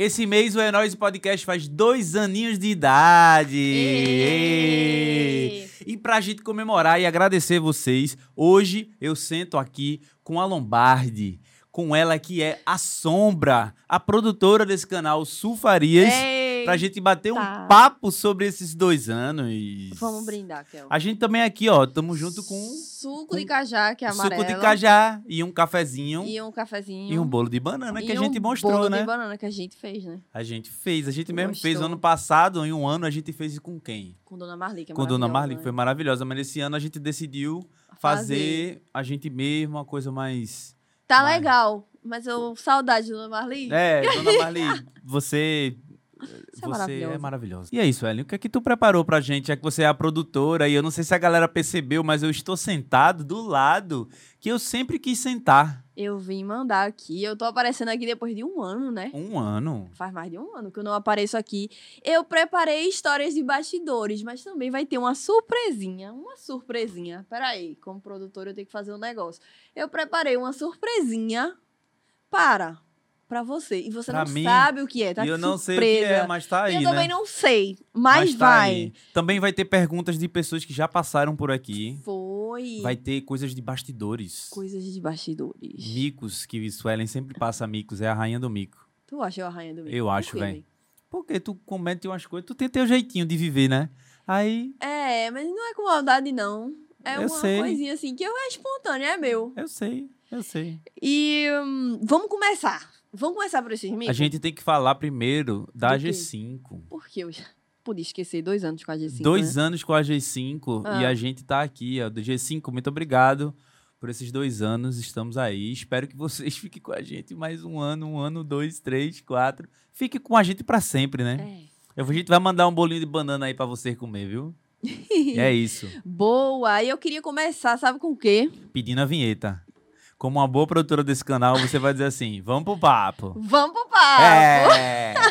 Esse mês o Heróis Podcast faz dois aninhos de idade. Ê! E pra gente comemorar e agradecer vocês, hoje eu sento aqui com a Lombardi, com ela que é a Sombra, a produtora desse canal Sulfarias, Ei, pra gente bater tá. um papo sobre esses dois anos. Vamos brindar, Kel. A gente também aqui, ó, tamo junto com Suco de cajá, que é amarelo. suco de cajá e um cafezinho E um cafezinho. e um bolo de banana que a gente um mostrou, bolo né? de banana que a gente fez, né? A gente fez, a gente mesmo fez ano passado, em um ano a gente fez com quem? Com Dona Marli, que é com Dona Marli, que né? foi maravilhosa, mas esse ano a gente decidiu fazer, a gente mesmo, uma coisa mais... Tá Vai. legal, mas eu... Saudade de Dona Marli. É, Dona Marli, você... Você é Você é maravilhosa. maravilhosa. E é isso, Ellen. O que é que tu preparou pra gente? Já que você é a produtora e eu não sei se a galera percebeu, mas eu estou sentado do lado que eu sempre quis sentar. Eu vim mandar aqui. Eu tô aparecendo aqui depois de um ano, né? Um ano. Faz mais de um ano que eu não apareço aqui. Eu preparei histórias de bastidores, mas também vai ter uma surpresinha. Uma surpresinha. Peraí, como produtora eu tenho que fazer um negócio. Eu preparei uma surpresinha para para você. E você Pra não mim, sabe o que é, tá? e eu não sei surpresa. o que é, mas tá aí, eu né? também não sei, mas, tá vai. aí. Também vai ter perguntas de pessoas que já passaram por aqui. Foi. Vai ter coisas de bastidores. Coisas de bastidores. Micos, que Suelen sempre passa micos, é a rainha do mico. Tu acha eu a rainha do meio? Eu acho, véi. Porque tu comete umas coisas, tu tem teu jeitinho de viver, né? Aí, É, mas não é com maldade, não. É Eu uma sei. coisinha assim que eu é espontânea, é meu. eu sei, eu sei. E hum, vamos começar. Vamos começar por esses micos? A gente tem que falar primeiro da Do quê? G5. Porque eu já podia esquecer dois anos com a G5. dois né? anos com a G5 e Ah. a gente tá aqui, ó, do G5. Muito obrigado por esses dois anos. Estamos aí. Espero que vocês fiquem com a gente mais um ano, um ano, dois, três, quatro. Fique com a gente pra sempre, né? É. A gente vai mandar um bolinho de banana aí pra você comer, viu? E é isso. Boa! E eu queria começar, sabe com o quê? Pedindo a vinheta. Como uma boa produtora desse canal, você vai dizer assim: vamos pro papo. Vamos pro papo! É!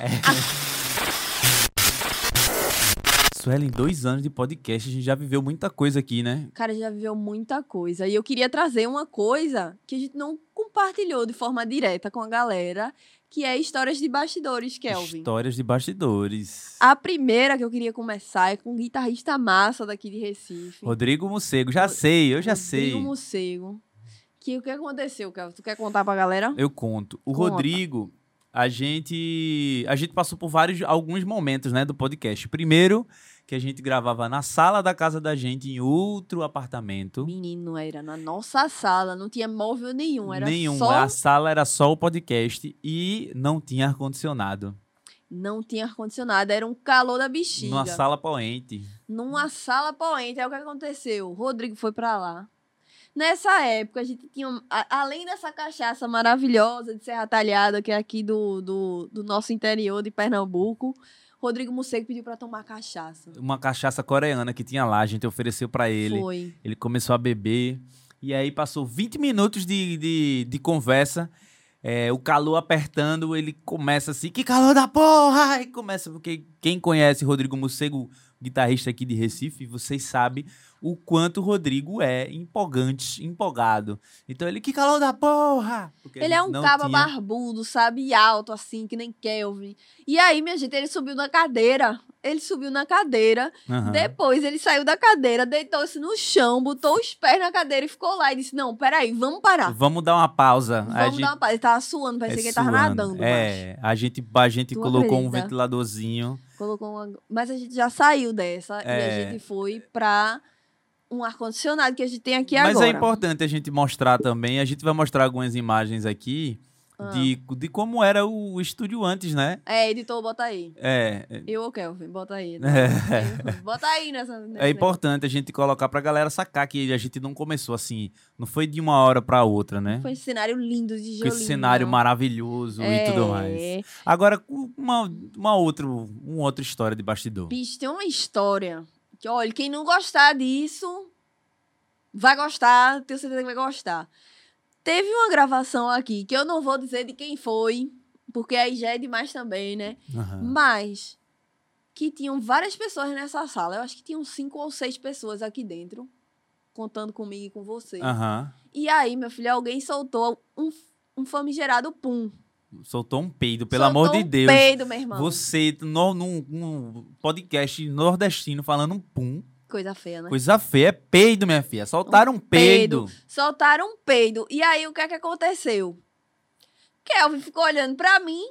Suelen, dois anos de podcast, a gente já viveu muita coisa aqui, né? Cara, já viveu muita coisa. E eu queria trazer uma coisa que a gente não compartilhou de forma direta com a galera, que é histórias de bastidores, Kelvin. Histórias de bastidores. A primeira que eu queria começar é com um guitarrista massa daqui de Recife. Rodrigo Mocego, já sei, eu já sei. Rodrigo Mocego. Que o que aconteceu, Kelvin? Tu quer contar pra galera? Eu conto. O Conta. Rodrigo, a gente a gente passou por vários alguns momentos, né, do podcast. Primeiro, que a gente gravava na sala da casa da gente em outro apartamento. Menino, era na nossa sala, não tinha móvel nenhum, era Nenhum, só... a sala era só o podcast e não tinha ar condicionado. Não tinha ar-condicionado, era um calor da bexiga. Numa sala poente. Numa sala poente, aí o que aconteceu? O Rodrigo foi pra lá. Nessa época, a gente tinha, além dessa cachaça maravilhosa de Serra Talhada, que é aqui do, do, do nosso interior de Pernambuco, Rodrigo Mocego pediu pra tomar cachaça. Uma cachaça coreana que tinha lá, a gente ofereceu pra ele. Foi. Ele começou a beber. E aí passou 20 minutos de, de, de conversa. é, o calor apertando, ele começa assim, que calor da porra! E começa, porque quem conhece Rodrigo Mocego, guitarrista aqui de Recife, vocês sabem o quanto o Rodrigo é empolgante, empolgado. Então ele, que calor da porra! Porque Ele é um caba tinha- barbudo, sabe? E alto, assim, que nem Kelvin. E aí, minha gente, ele subiu na cadeira. Ele subiu na cadeira. Aham. Depois ele saiu da cadeira, deitou-se no chão, botou os pés na cadeira e ficou lá. E disse: Não, peraí, vamos parar. Vamos dar uma pausa. Vamos a gente... dar uma pausa. Ele tava suando, parecia é que ele tava suando. nadando. É, a gente, a gente Tu colocou um acredita? ventiladorzinho. Colocou uma... Mas a gente já saiu dessa e É. a gente foi pra um ar-condicionado que a gente tem aqui Mas agora. é importante a gente mostrar também. A gente vai mostrar algumas imagens aqui Ah. de, de como era o estúdio antes, né? É, editor, bota aí. É, é- Eu ou Kelvin, bota aí. É. Bota aí nessa. nesse é importante a gente colocar pra galera sacar que a gente não começou assim, não foi de uma hora pra outra, né? Foi esse cenário lindo de Com Jolinho. esse cenário maravilhoso e tudo mais. É. Agora, com uma, uma, outra, uma outra história de bastidor. Bicho, tem uma história que, olha, quem não gostar disso vai gostar, tenho certeza que vai gostar. Teve uma gravação aqui que eu não vou dizer de quem foi, porque aí já é demais também, né? Aham. Mas que tinham várias pessoas nessa sala. Eu acho que tinham cinco ou seis pessoas aqui dentro, contando comigo e com você. Aham. E aí, meu filho, alguém soltou um, um famigerado pum. Soltou um peido, pelo Soltou amor de um Deus. peido, meu irmão. Você, no, num, num podcast nordestino, falando um pum. Coisa feia, né? Coisa feia, é peido, minha filha. Soltaram um peido. Soltaram um peido. E aí, o que é que aconteceu? Kelvin ficou olhando pra mim,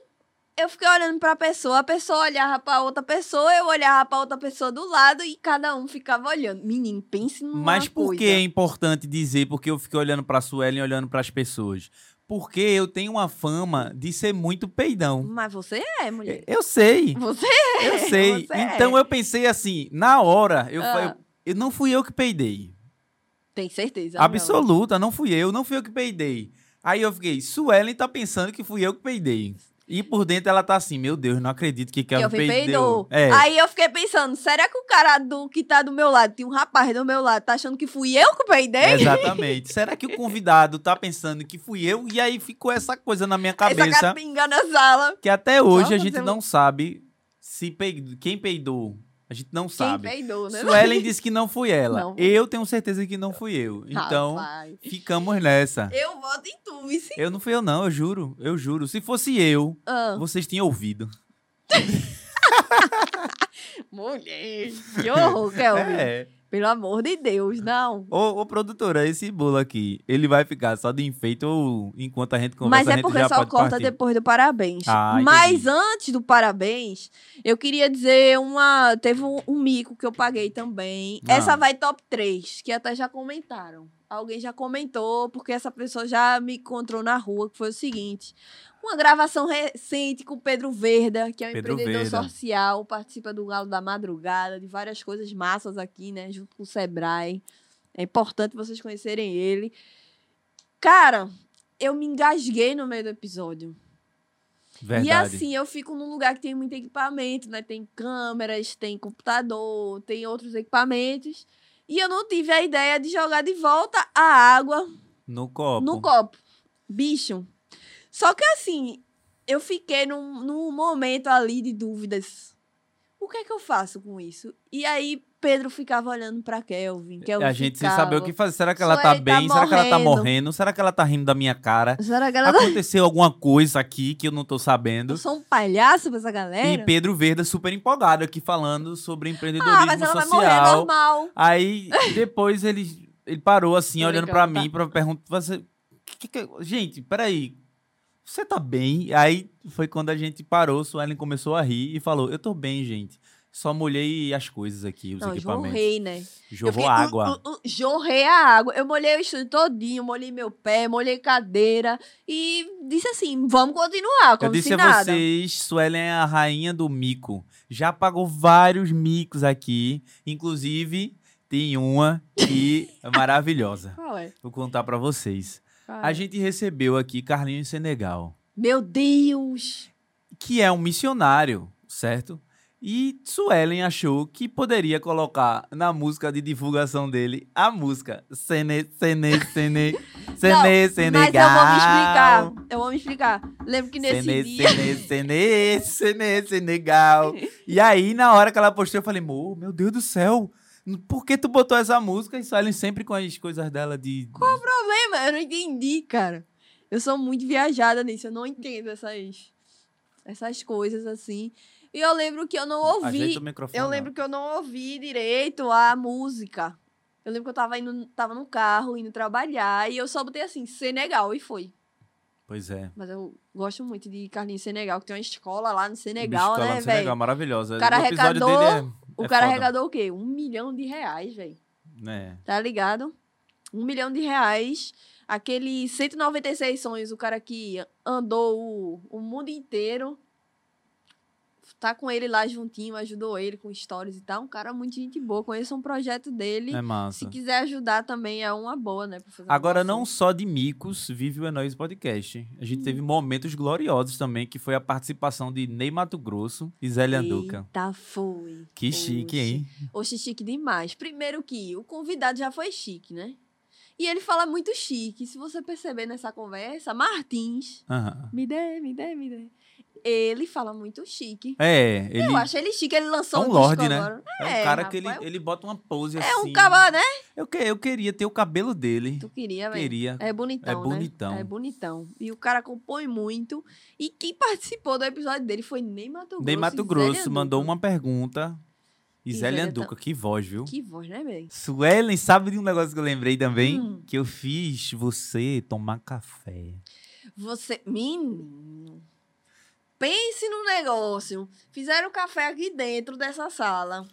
eu fiquei olhando pra pessoa, a pessoa olhava pra outra pessoa, eu olhava pra outra pessoa do lado e cada um ficava olhando. Menino, pense numa Mas por coisa. que é importante dizer porque eu fiquei olhando pra Suelen e olhando pras pessoas? Porque eu tenho uma fama de ser muito peidão. Mas você é, mulher. Eu sei, Você eu é. sei. você é. Então eu pensei assim, na hora, eu, Ah. eu, eu não fui eu que peidei. Tem certeza. não. Absoluta, não fui eu, não fui eu que peidei. Aí eu fiquei, Suelen tá pensando que fui eu que peidei. E por dentro ela tá assim, meu Deus, não acredito que Kelvin Kelvin peidou. peidou. É, Aí eu fiquei pensando, será que o cara do que tá do meu lado, tem um rapaz do meu lado, tá achando que fui eu que peidei? exatamente. Será que o convidado tá pensando que fui eu? E aí ficou essa coisa na minha Essa cabeça. capinga na sala. Que até hoje a gente um- não sabe se peidou, quem peidou. A gente não Quem sabe. peidou, né? Suelen disse que não fui ela. Não. Eu tenho certeza que não fui eu. Então, Rapaz. ficamos nessa. Eu voto em tu, vice. Eu não fui eu, não, eu juro. Eu juro. Se fosse eu, Ah, vocês tinham ouvido. mulher. Que horror, Kelvin. É. Pelo amor de Deus, não. Ô, ô, produtora, esse bolo aqui, ele vai ficar só de enfeito ou enquanto a gente conversa, Mas é porque só corta partir? depois do parabéns. Ah, Mas antes do parabéns, eu queria dizer uma. Teve um, um mico que eu paguei também. Ah. Essa vai top 3, que até já comentaram. Alguém já comentou, porque essa pessoa já me encontrou na rua, que foi o seguinte. Uma gravação recente com o Pedro Verda, que é um Pedro empreendedor Verda. social, participa do Galo da Madrugada, de várias coisas massas aqui, né? Junto com o Sebrae. É importante vocês conhecerem ele. Cara, eu me engasguei no meio do episódio. Verdade. E assim, eu fico num lugar que tem muito equipamento, né? Tem câmeras, tem computador, tem outros equipamentos. E eu não tive a ideia de jogar de volta a água No copo. no copo. Bicho. Só que assim, eu fiquei num, num momento ali de dúvidas. O que é que eu faço com isso? E aí, Pedro ficava olhando pra Kelvin. Kelvin a gente sem ficava. saber o que fazer. Será que ela tá Suelen tá bem? Será que ela tá morrendo. Será que ela tá rindo da minha cara? Será que ela... Aconteceu alguma coisa aqui que eu não tô sabendo. Eu sou um palhaço pra essa galera? E Pedro Verda super empolgado aqui falando sobre empreendedorismo ah, mas ela vai morrer social. normal. Aí depois ele, ele parou assim, olhando pra tá? mim, pra perguntar, você, que que- gente, peraí, você tá bem? Aí foi quando a gente parou, Suelen começou a rir e falou, eu tô bem, gente. Só molhei as coisas aqui, os Não, equipamentos. jorrei, né? Eu Jorrou fiquei, água. uh, uh, uh, jorrei a água. Eu molhei o estúdio todinho, molhei meu pé, molhei cadeira. E disse assim, vamos continuar, Eu como disse se a nada. vocês, Suelen é a rainha do mico. Já pagou vários micos aqui. Inclusive, tem uma que é maravilhosa. Qual é? Vou contar pra vocês. Qual A é? gente recebeu aqui Carlinhos Senegal, Meu Deus! que é um missionário, certo? E Suelen achou que poderia colocar na música de divulgação dele a música Sene, Sene, Sene, Sene, Não, Senegal. Mas eu vou me explicar. Eu vou me explicar. Lembro que nesse Sene, dia... Sene, Sene, Sene, Senegal. E aí, na hora que ela postou, eu falei, "Mo, meu Deus do céu, por que tu botou essa música? E Suelen sempre com as coisas dela de... Qual o problema? Eu não entendi, cara. Eu sou muito viajada nisso. Eu não entendo essas, essas coisas assim. E eu lembro que eu não ouvi. O. Eu lembro que eu não ouvi direito a música. Eu lembro que eu tava indo, tava no carro, indo trabalhar, e eu só botei assim, Senegal, e foi. Pois é. Mas eu gosto muito de Carlinhos Senegal, que tem uma escola lá no Senegal, lá né, Senegal, velho? maravilhosa. O cara episódio arrecadou- dele é, O é cara foda, arrecadou o quê? Um milhão de reais, velho. né? Tá ligado? Um milhão de reais. Aquele 196 sonhos, o cara que andou o, o mundo inteiro. Tá com ele lá juntinho, ajudou ele com stories e tal. Um cara muito gente boa. Conheça um projeto dele. É Se massa. quiser ajudar também é uma boa, né? Agora, não só de micos vive o Enóis Podcast. A gente teve momentos gloriosos também, que foi a participação de Ney Mato Grosso e Zélia Anduca. Eita, foi. Que chique, Oxe. hein? Oxe, chique demais. Primeiro que o convidado já foi chique, né? E ele fala muito chique. Se você perceber nessa conversa, Martins, Aham. me dê, me dê, me dê. Ele fala muito chique. É, ele Eu acho ele chique, ele lançou É um um, lorde, né? agora. é um É, cara que ele, rapaz, ele bota uma pose É assim. um caba, né? Eu, que, eu queria ter o cabelo dele. Tu queria, velho. Queria. É bonitão, É né? bonitão. É bonitão. E o cara compõe muito. E quem participou do episódio dele foi Ney Mato Grosso. Ney Mato Grosso mandou uma pergunta. E Zélia Zélia tá- que voz, viu? Que voz, né, velho? Suelen, sabe de um negócio que eu lembrei também? Hum. Que eu fiz você tomar café. Você. Menino. Pense no negócio. Fizeram café aqui dentro dessa sala.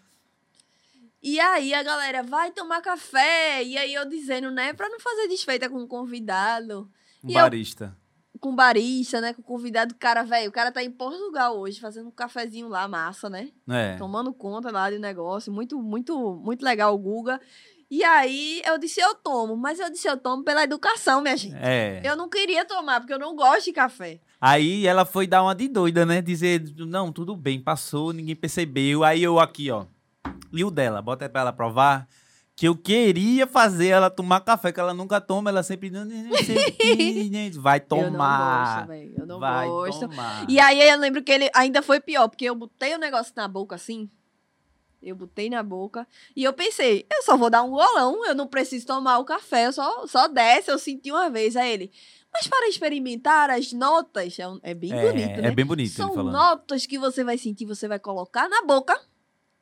E aí a galera vai tomar café. E aí eu dizendo, né, pra não fazer desfeita com o convidado. Um E eu- barista. Com o barista, né? Com o convidado, cara, velho. O cara tá em Portugal hoje, fazendo um cafezinho lá, massa, né? É. tomando conta lá do negócio. Muito, muito, muito legal o Guga. E aí eu disse, eu tomo. Mas eu disse, eu tomo pela educação, minha gente. É. Eu não queria tomar, porque eu não gosto de café. Aí ela foi dar uma de doida, né? Dizer, não, tudo bem, passou, ninguém percebeu. Aí eu aqui, ó. E o dela, bota pra ela provar. Que eu queria fazer ela tomar café, que ela nunca toma, ela sempre. Vai Eu não tomar. gosto, velho. Eu não vai gosto. tomar. E aí eu lembro que ele ainda foi pior, porque eu botei o negócio na boca assim. Eu botei na boca e eu pensei, eu só vou dar um golão, eu não preciso tomar o café, eu só, só desce, eu senti uma vez. Aí ele, mas para experimentar as notas, é, é bem é, bonito, é né? bem bonito São notas que você vai sentir, você vai colocar na boca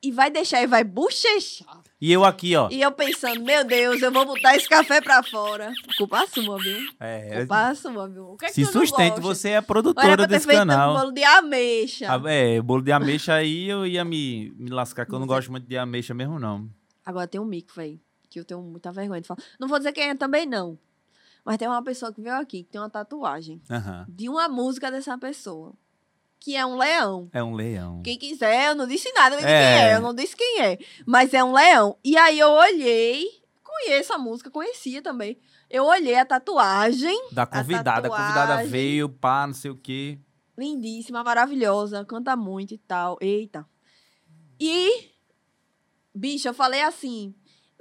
e vai deixar e vai bochechar. E eu aqui, ó. E eu pensando, meu Deus, eu vou botar esse café pra fora. Culpa sua, viu? É, Culpa sua, viu? O que é que se sustente, você é Era produtora pra ter desse feito canal. um bolo de ameixa. Ah, É, bolo de ameixa aí eu ia me, me lascar, que eu não gosto muito de ameixa mesmo, não. Agora tem um mico, velho, que eu tenho muita vergonha de falar. Não vou dizer quem é também, não. Mas tem uma pessoa que veio aqui, que tem uma tatuagem Aham. de uma música dessa pessoa. Que é um leão. É um leão. Quem quiser, eu não disse nada de É. quem é, eu não disse quem é. Mas é um leão. E aí eu olhei, conheço a música, conhecia também. Eu olhei a tatuagem, Da convidada. A convidada tatuagem. veio, pá, não sei o quê. lindíssima, maravilhosa, canta muito e tal. Eita. E, bicho, eu falei assim: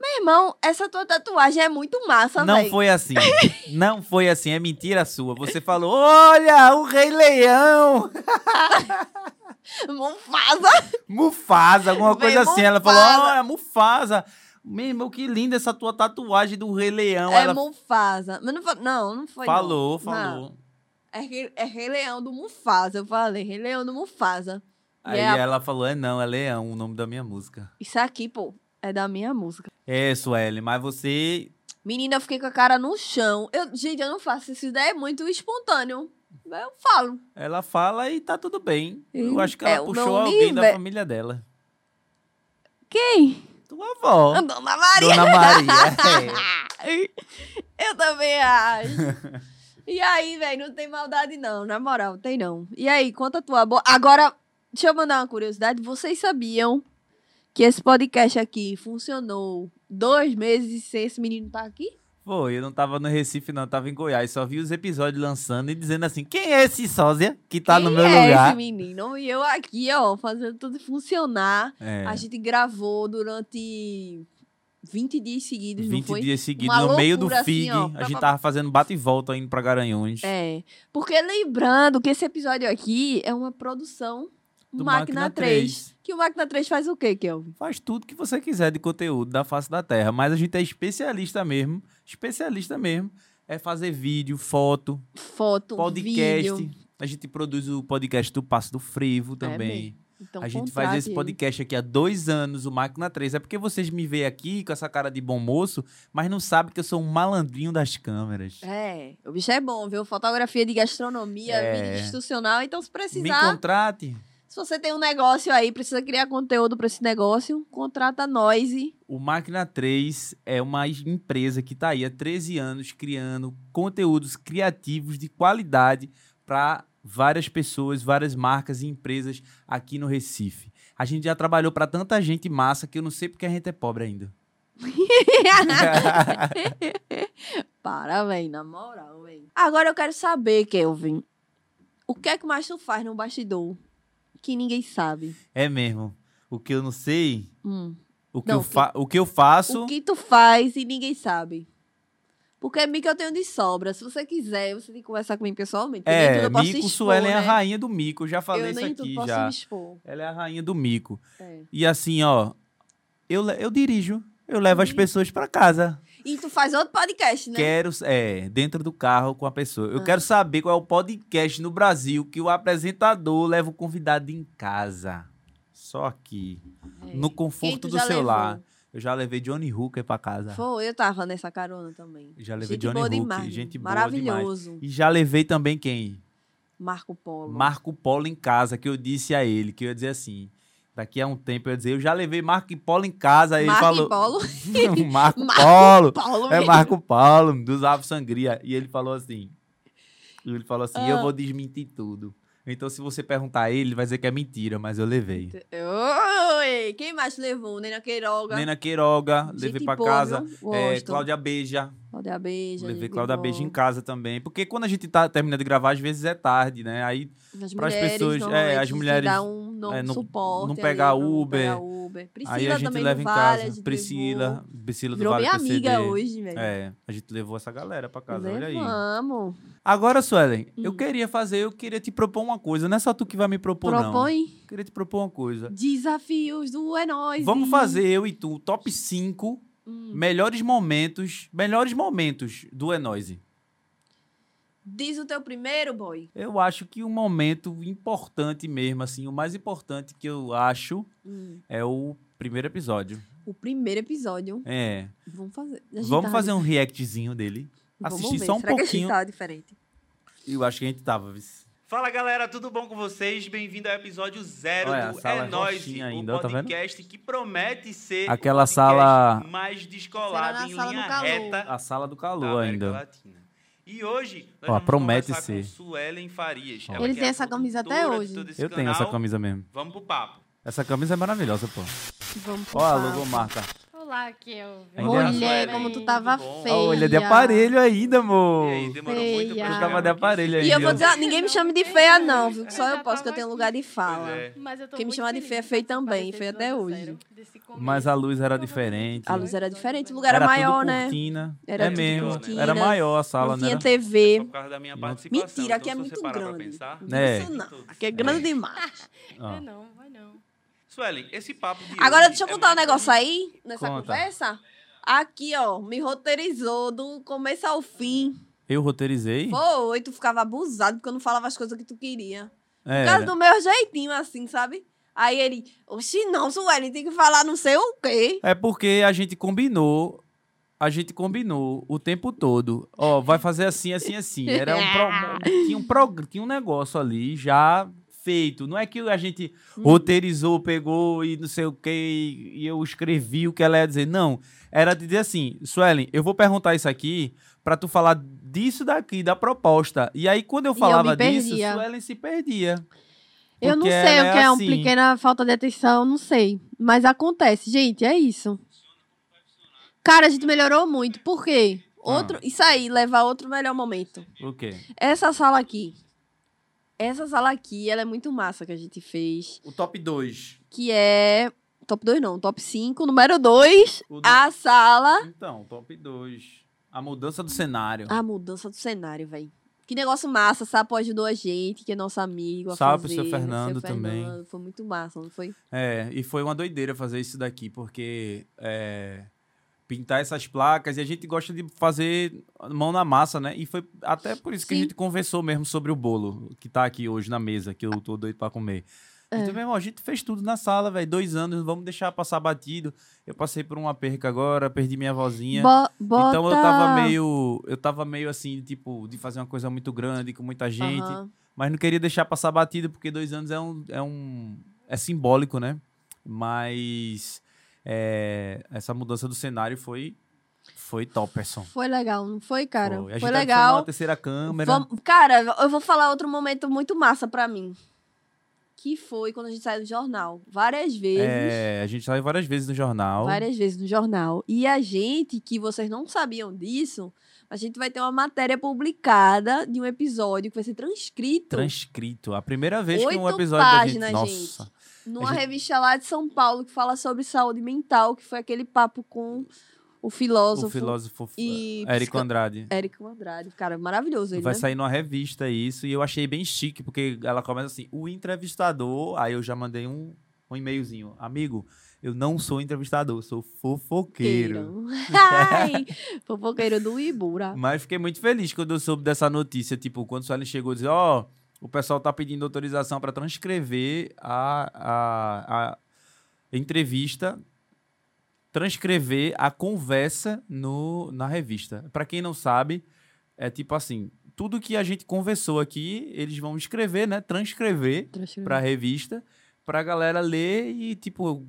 meu irmão, essa tua tatuagem é muito massa, Não velho. foi assim. não foi assim. É mentira sua. Você falou, olha, o Rei Leão. Mufasa. Mufasa, alguma coisa assim. Ela falou, olha, Mufasa. Meu irmão, que linda essa tua tatuagem do Rei Leão. É Ela Mufasa. Mas não, não, não foi. não. falou, Não. falou. É, rei, é Rei Leão do Mufasa. Eu falei, Rei Leão do Mufasa. Aí é a- ela falou, é não, é Leão, o nome da minha música. Isso aqui, pô, é da minha música. É, Sueli, mas você Menina, eu fiquei com a cara no chão. Eu, gente, eu não faço isso. Daí é muito espontâneo. Eu falo. Ela fala e tá tudo bem. Eu acho que ela é puxou alguém da nível. família dela. Quem? Tua avó. Dona Maria. Dona Maria. é. Eu também acho. E aí, velho, não tem maldade não, na moral, tem não. E aí, conta a tua boa. Agora, deixa eu mandar uma curiosidade. Vocês sabiam que esse podcast aqui funcionou dois meses sem esse menino estar aqui? Foi, eu não tava no Recife, não, eu tava em Goiás. Só vi os episódios lançando e dizendo assim: quem é esse sósia que tá no Quem meu é lugar? esse menino? E eu aqui, ó, fazendo tudo funcionar. É, A gente gravou durante 20 dias seguidos, não 20 foi? dias seguidos, Uma no meio do loucura, assim, FIG. ó, a gente tava fazendo bate e volta indo pra Garanhuns. É, porque lembrando que esse episódio aqui é uma produção Do Máquina, Máquina 3. 3. Que o Máquina 3 faz o quê, Kelvin? Faz tudo que você quiser de conteúdo da face da terra. Mas a gente é especialista mesmo. Especialista mesmo. É fazer vídeo, foto, Foto, podcast. vídeo. A gente produz o podcast do Passo do Frevo também. mesmo. Então, a gente faz esse ele. podcast aqui há dois anos, o Máquina 3. É porque vocês me veem aqui com essa cara de bom moço, mas não sabem que eu sou um malandrinho das câmeras. É, o bicho é bom, viu? Fotografia de gastronomia, É. vídeo institucional. Então, se Me precisar, contrate. Se você tem um negócio aí, precisa criar conteúdo para esse negócio, contrata nós e O Máquina 3 é uma empresa que está aí há 13 anos criando conteúdos criativos de qualidade para várias pessoas, várias marcas e empresas aqui no Recife. A gente já trabalhou para tanta gente massa que eu não sei porque a gente é pobre ainda. Para, véi, na moral. Agora eu quero saber, Kelvin, o que é que mais tu faz no bastidor que ninguém sabe? é mesmo. O que eu não sei, Hum. o que, Não, eu, que- o que eu faço, O que tu faz e ninguém sabe? Porque mico eu tenho de sobra. Se você quiser, você tem que conversar comigo pessoalmente. É, eu posso mico, expor, Suelen é a né? rainha do mico. Já falei Eu isso aqui já. me expor. Ela é a rainha do mico. É. E assim, ó, eu, eu dirijo, eu levo as Uhum. pessoas pra casa. E tu faz outro podcast, né? Quero, é, dentro do carro com a pessoa. Eu Ah. quero saber qual é o podcast no Brasil que o apresentador leva o convidado em casa. Só aqui, É. no conforto do celular. levou? Eu já levei Johnny Hooker pra casa. Foi, eu tava nessa carona também. Já levei gente Johnny boa Hooker, demais. gente boa Maravilhoso. E já levei também quem? Marco Polo. Marco Polo em casa, que eu disse a ele, que eu ia dizer assim. Daqui a um tempo eu ia dizer, eu já levei Marco Polo em casa. Aí ele Marco falou. Polo. Marco Marco Polo. Paulo É. Marco Paulo, dos Ave Sangria. E ele falou assim. Ele falou assim: eu Ah. vou desmentir tudo. Então, se você perguntar a ele, ele vai dizer que é mentira, mas eu levei. Oi, quem mais levou? Nena Queiroga. Nena Queiroga, Gente levei pra boa, casa. É. Cláudia Beija. Cláudia Beija. levei Cláudia boa. Beija em casa também. Porque quando a gente tá terminando de gravar, às vezes é tarde, né? Aí As pras mulheres, pessoas- é, as mulheres, dá um, não, é, não- suporte não ali pegar pra não Uber. pegar Uber. Priscila aí a gente leva em Vale, casa. Priscila, levou. Priscila do Virou Vale minha PCD. amiga hoje, velho. É, a gente levou essa galera pra casa, olha aí. Levamos. Agora, Suelen, eu Hum. queria fazer, eu queria te propor uma coisa. Não é só tu que vai me propor, não. Propõe Eu queria te propor uma coisa. desafios do É Nóis. Vamos fazer eu e tu top 5 Hum. melhores momentos, melhores momentos do Enoise. Diz o teu primeiro, boy. Eu acho que um momento importante mesmo, assim, o mais importante que eu acho Hum. é o primeiro episódio. O primeiro episódio. É. Vamos fazer. Vamos tá- fazer um reactzinho dele. Assistir ver. só um Será que a gente pouquinho. tá diferente? Eu acho que a gente tava. vice. Fala galera, tudo bom com vocês? Bem-vindo ao episódio zero Olha, a do sala É roxinha o ainda, tá vendo? podcast que promete ser Aquela sala- mais descolado em linha reta A sala do calor ainda. Latina. E hoje nós Ó, vamos promete ser. com Suelen Farias. Ó. Ele tem é a essa camisa até hoje. Eu tenho essa canal. camisa mesmo. Vamos pro papo. Essa camisa é maravilhosa, pô. Vamos pro Ó, a papo. logomarca. Olá, que eu. Ainda é Mulher, Suelen. como tu tava feia. Olha, de aparelho ainda, amor. E aí, demorou muito pra Feia. Eu tava de aparelho aí. E eu vou dizer, ninguém me chame de feia, não, viu? Só Eu posso, que eu tenho lugar de fala. É. Mas eu tô Quem me chama de feia é feio participar também, feio até hoje. Mas a luz era diferente. A luz era diferente, o lugar era, maior, né? cortina. Era é tudo mesmo. cortina, Era maior a sala, Não né? tinha? TV. Só por causa da minha participação. Mentira, aqui é Então, se muito grande. pensar- Não É. não. Aqui é grande demais. É não, vai não. Suelen, esse papo de Agora, deixa eu é contar um mais negócio aí, nessa Conta. conversa. Aqui, ó, me roteirizou do começo ao fim. Eu roteirizei? Foi, tu ficava abusado porque eu não falava as coisas que tu queria. Por É, causa do meu jeitinho, assim, sabe? Aí ele, oxi, não, Sueli, tem que falar não sei o quê. É porque a gente combinou. A gente combinou o tempo todo. Ó, vai fazer assim, assim, assim. Era um pro- tinha, um prog- tinha um negócio ali já feito. Não é que a gente Hum. roteirizou, pegou e não sei o que, e eu escrevi o que ela ia dizer. Não. Era dizer assim, Suelen, eu vou perguntar isso aqui pra tu falar disso daqui, da proposta. E aí, quando eu eu falava me disso. Suelen se perdia. Eu não sei o que é, uma assim. pequena falta de atenção, não sei. Mas acontece, gente, é isso. Cara, a gente melhorou muito. Por quê? Ah. Outro, Isso aí leva a outro melhor momento. O quê? Essa sala aqui. Essa sala aqui, ela é muito massa que a gente fez. O top 2. Que é. Top 2 não, top 5. Número 2, O do- a sala. Então, top 2. A mudança do cenário. A mudança do cenário, velho. Que negócio massa, Sapo ajudou a gente, que é nosso amigo. A Salve pro fazer, seu Fernando seu também. Fernando. Foi muito massa, não foi? É, e foi uma doideira fazer isso daqui, porque é, pintar essas placas e a gente gosta de fazer mão na massa, né? E foi até por isso que a Sim. gente conversou mesmo sobre o bolo que tá aqui hoje na mesa, que eu tô doido pra comer. É. Então, meu irmão, a gente fez tudo na sala, velho. Dois anos, vamos deixar passar batido. Eu passei por uma perca agora, perdi minha vozinha. Bo- bota... Então eu tava meio. Eu tava meio assim, tipo, de fazer uma coisa muito grande, com muita gente. Mas não queria deixar passar batido, porque dois anos é um. É, um, é simbólico, né? Mas é, essa mudança do cenário foi. Foi topperson. Foi legal, não foi, cara? Foi. A Foi, legal. uma terceira câmera. Vamos- Cara, eu vou falar outro momento muito massa pra mim. Que foi quando a gente saiu do jornal. Várias vezes. É, a gente saiu várias vezes no jornal. Várias vezes no jornal. E a gente, que vocês não sabiam disso, a gente vai ter uma matéria publicada de um episódio que vai ser transcrito Transcrito. A primeira vez que um Oito episódio páginas, da gente. gente. Numa gente- revista lá de São Paulo que fala sobre saúde mental, que foi aquele papo com o filósofo, o filósofo e Érico Andrade. Érico Andrade. Cara, maravilhoso ele, Vai né? sair numa revista isso, e eu achei bem chique, porque ela começa assim, o entrevistador, aí eu já mandei um, um e-mailzinho, amigo, eu não sou entrevistador, sou fofoqueiro. Ai, fofoqueiro do Ibura. Mas fiquei muito feliz quando eu soube dessa notícia, tipo, quando o Suelen chegou e disse, ó, o pessoal tá pedindo autorização para transcrever a, a, a entrevista, transcrever a conversa no, na revista. Para quem não sabe, é tipo assim, tudo que a gente conversou aqui, eles vão escrever, né, transcrever para a revista, pra galera ler e, tipo,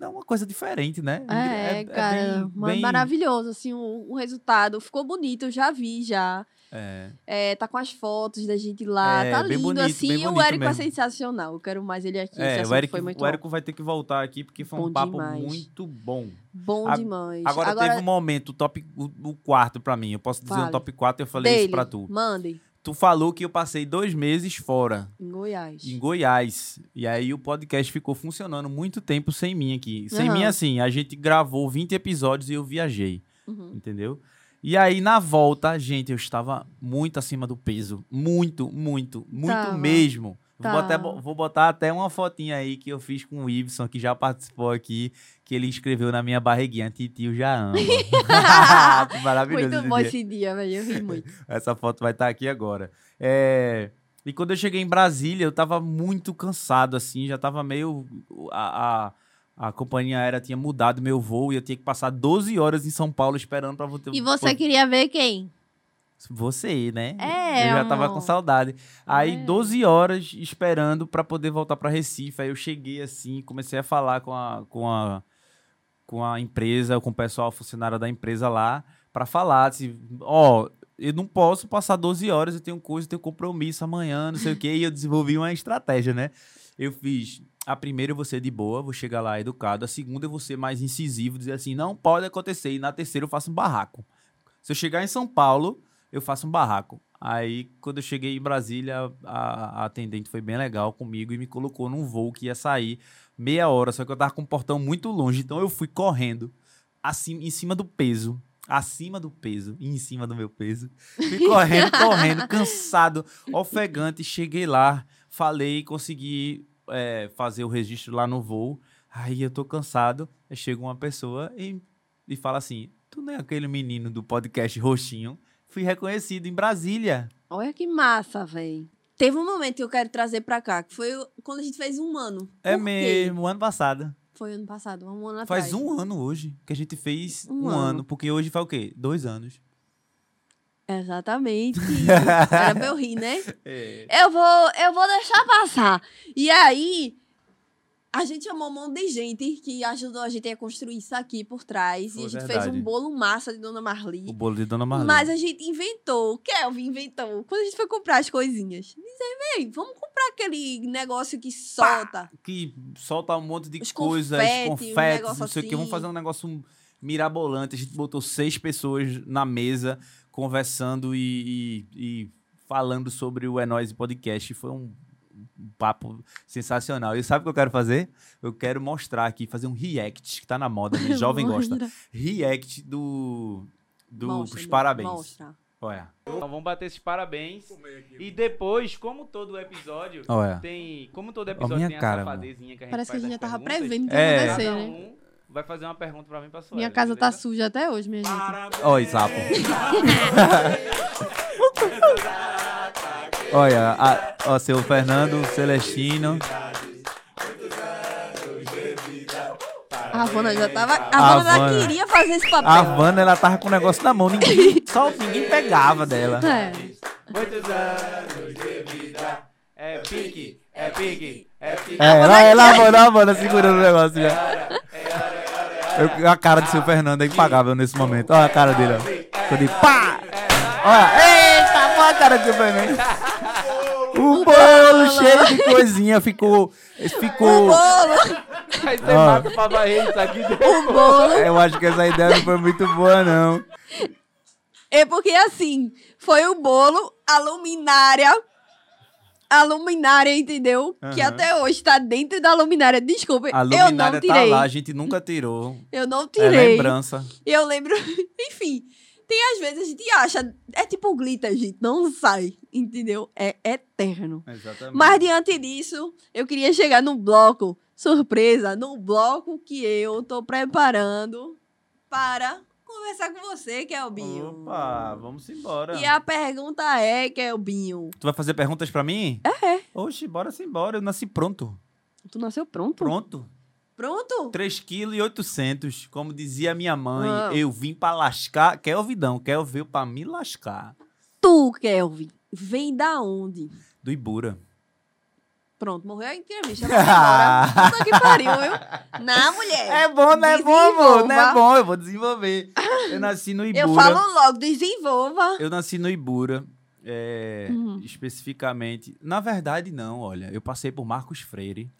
é uma coisa diferente, né? É, cara, bem- ma- bem- maravilhoso, assim, o, o resultado. Ficou bonito, eu já vi, já. É. É, tá com as fotos da gente lá, É, tá lindo, bonito, assim. e o Érico é mesmo. sensacional, eu quero mais ele aqui. É, o muito o Érico vai ter que voltar aqui porque foi um Bom papo demais. muito bom. bom A- demais. Agora, teve um momento, o top, o, o quarto pra mim. Eu posso dizer Fale. um top 4 eu falei dele, isso pra tu. Mande, Tu falou que eu passei dois meses fora, em Goiás. em Goiás. E aí o podcast ficou funcionando muito tempo sem mim aqui. Sem Aham. mim, assim, a gente gravou 20 episódios e eu viajei, Uhum. entendeu? E aí, na volta, gente, eu estava muito acima do peso. Muito, muito, muito Tava. mesmo. Vou Tava. botar, vou botar até uma fotinha aí que eu fiz com o Ibson, que já participou aqui, que ele escreveu na minha barriguinha. Titio já ama. Maravilhoso. Muito esse bom dia. esse dia, velho. Eu ri muito. Essa foto vai estar aqui agora. É, E quando eu cheguei em Brasília, eu tava muito cansado, assim, já tava meio. A, a, a companhia aérea tinha mudado meu voo e eu tinha que passar 12 horas em São Paulo esperando pra voltar. E você queria ver quem? Você, né? É, Eu já tava amor. com saudade. Aí, É. 12 horas esperando pra poder voltar pra Recife. Aí eu cheguei assim, comecei a falar com a, com a, com a empresa, com o pessoal funcionário da empresa lá, pra falar assim: ó, eu não posso passar 12 horas, eu tenho coisa, eu tenho compromisso amanhã, não sei o quê. E eu desenvolvi uma estratégia, né? Eu fiz. A primeira eu vou ser de boa, vou chegar lá educado. A segunda eu vou ser mais incisivo, dizer assim: não pode acontecer. E na terceira eu faço um barraco. Se eu chegar em São Paulo, eu faço um barraco. Aí, quando eu cheguei em Brasília, a, a atendente foi bem legal comigo e me colocou num voo que ia sair meia hora, só que eu tava com o portão muito longe, então eu fui correndo assim, em cima do peso. Acima do peso e em cima do meu peso. Fui correndo, correndo, cansado, ofegante. Cheguei lá, falei, consegui é, fazer o registro lá no voo. Aí eu tô cansado. Aí chega uma pessoa e, e fala assim: Tu não é aquele menino do podcast Roxinho? Fui reconhecido em Brasília. Olha que massa, velho. Teve um momento que eu quero trazer pra cá, que foi quando a gente fez um ano. É Por quê? mesmo, ano passado. Foi ano passado, um ano Faz atrás. um ano hoje que a gente fez Um um, ano. ano. Porque hoje faz o quê? Dois anos. Exatamente. Era pra eu rir, né? É. Eu vou, eu vou deixar passar. E aí, a gente chamou um monte de gente que ajudou a gente a construir isso aqui por trás. Foi e a gente verdade. fez um bolo massa de Dona Marli. O bolo de Dona Marlene. Mas a gente inventou, o Kelvin inventou. Quando a gente foi comprar as coisinhas, dizer, vem, vamos comprar aquele negócio que solta. que solta um monte de Os confete, um confetes, negócio não sei o que. Vamos assim. fazer um negócio mirabolante. A gente botou seis pessoas na mesa conversando e, e- e falando sobre o É Nóis Podcast. Foi um, um papo sensacional. E sabe o que eu quero fazer? Eu quero mostrar aqui, fazer um react, que tá na moda, né? Jovem gosta. React do, do Mostra, dos parabéns. Mostra. Olha. Então vamos bater esses parabéns. E depois, como todo episódio Olha. tem. Como todo episódio tem cara, a safadezinha que a gente Parece que a gente já tava prevendo o que É. ia acontecer, Cada né? um vai fazer uma pergunta pra mim pra sua. Minha casa tá suja até hoje, minha gente. Oi, sapo. Olha, a, ó, seu Fernando Celestino. A Havana já tava. A Havana já Havana. queria fazer esse papel. A Havana, ela tava com o negócio na mão. Ninguém, só ninguém pegava dela. É. Muitos anos de vida. É pique, é pique, é pique. É, ela, ela, a Havana, a Havana segurando o negócio já. Eu- a cara do seu Fernando é impagável nesse momento. Olha a cara dele, ó. Tô de pá! Olha, eita, olha a cara do seu Fernando. O bolo cheio de coisinha ficou. Ficou. Bolo, Aí você Ó. mata pra varrer isso aqui depois. o bolo. Eu acho que essa ideia não foi muito boa, não. É porque assim, foi o bolo, a luminária, a luminária, entendeu? Que Aham. até hoje tá dentro da luminária. Desculpa, A eu não luminária tá tirei. lá, a gente nunca tirou. Eu não É tirei. lembrança. eu lembro. Enfim, tem às vezes a gente acha. É tipo glitter, gente. Não sai, entendeu? É eterno. Exatamente. Mas diante disso, eu queria chegar no bloco surpresa, no bloco que eu tô preparando para conversar com você, Kelbinho. Opa, vamos embora. E a pergunta é, Kelbinho, Tu vai fazer perguntas pra mim? É. Oxe, bora sim, bora. Eu nasci pronto. tu nasceu pronto? Pronto. Pronto? 3,8 kg. Como dizia minha mãe, Ah. eu vim pra lascar. Kelvidão, Kel veio pra me lascar. Tu, Kelvin, vem da onde? Do Ibura. Pronto, morreu a entrevista. Puta que pariu, viu? Não, mulher. É bom, não é bom, amor? Não é bom, eu vou desenvolver. Eu nasci no Ibura. Eu falo logo, desenvolva. Eu nasci no Ibura. é, Uhum. Especificamente. Na verdade, não, olha. Eu passei por Marcos Freire.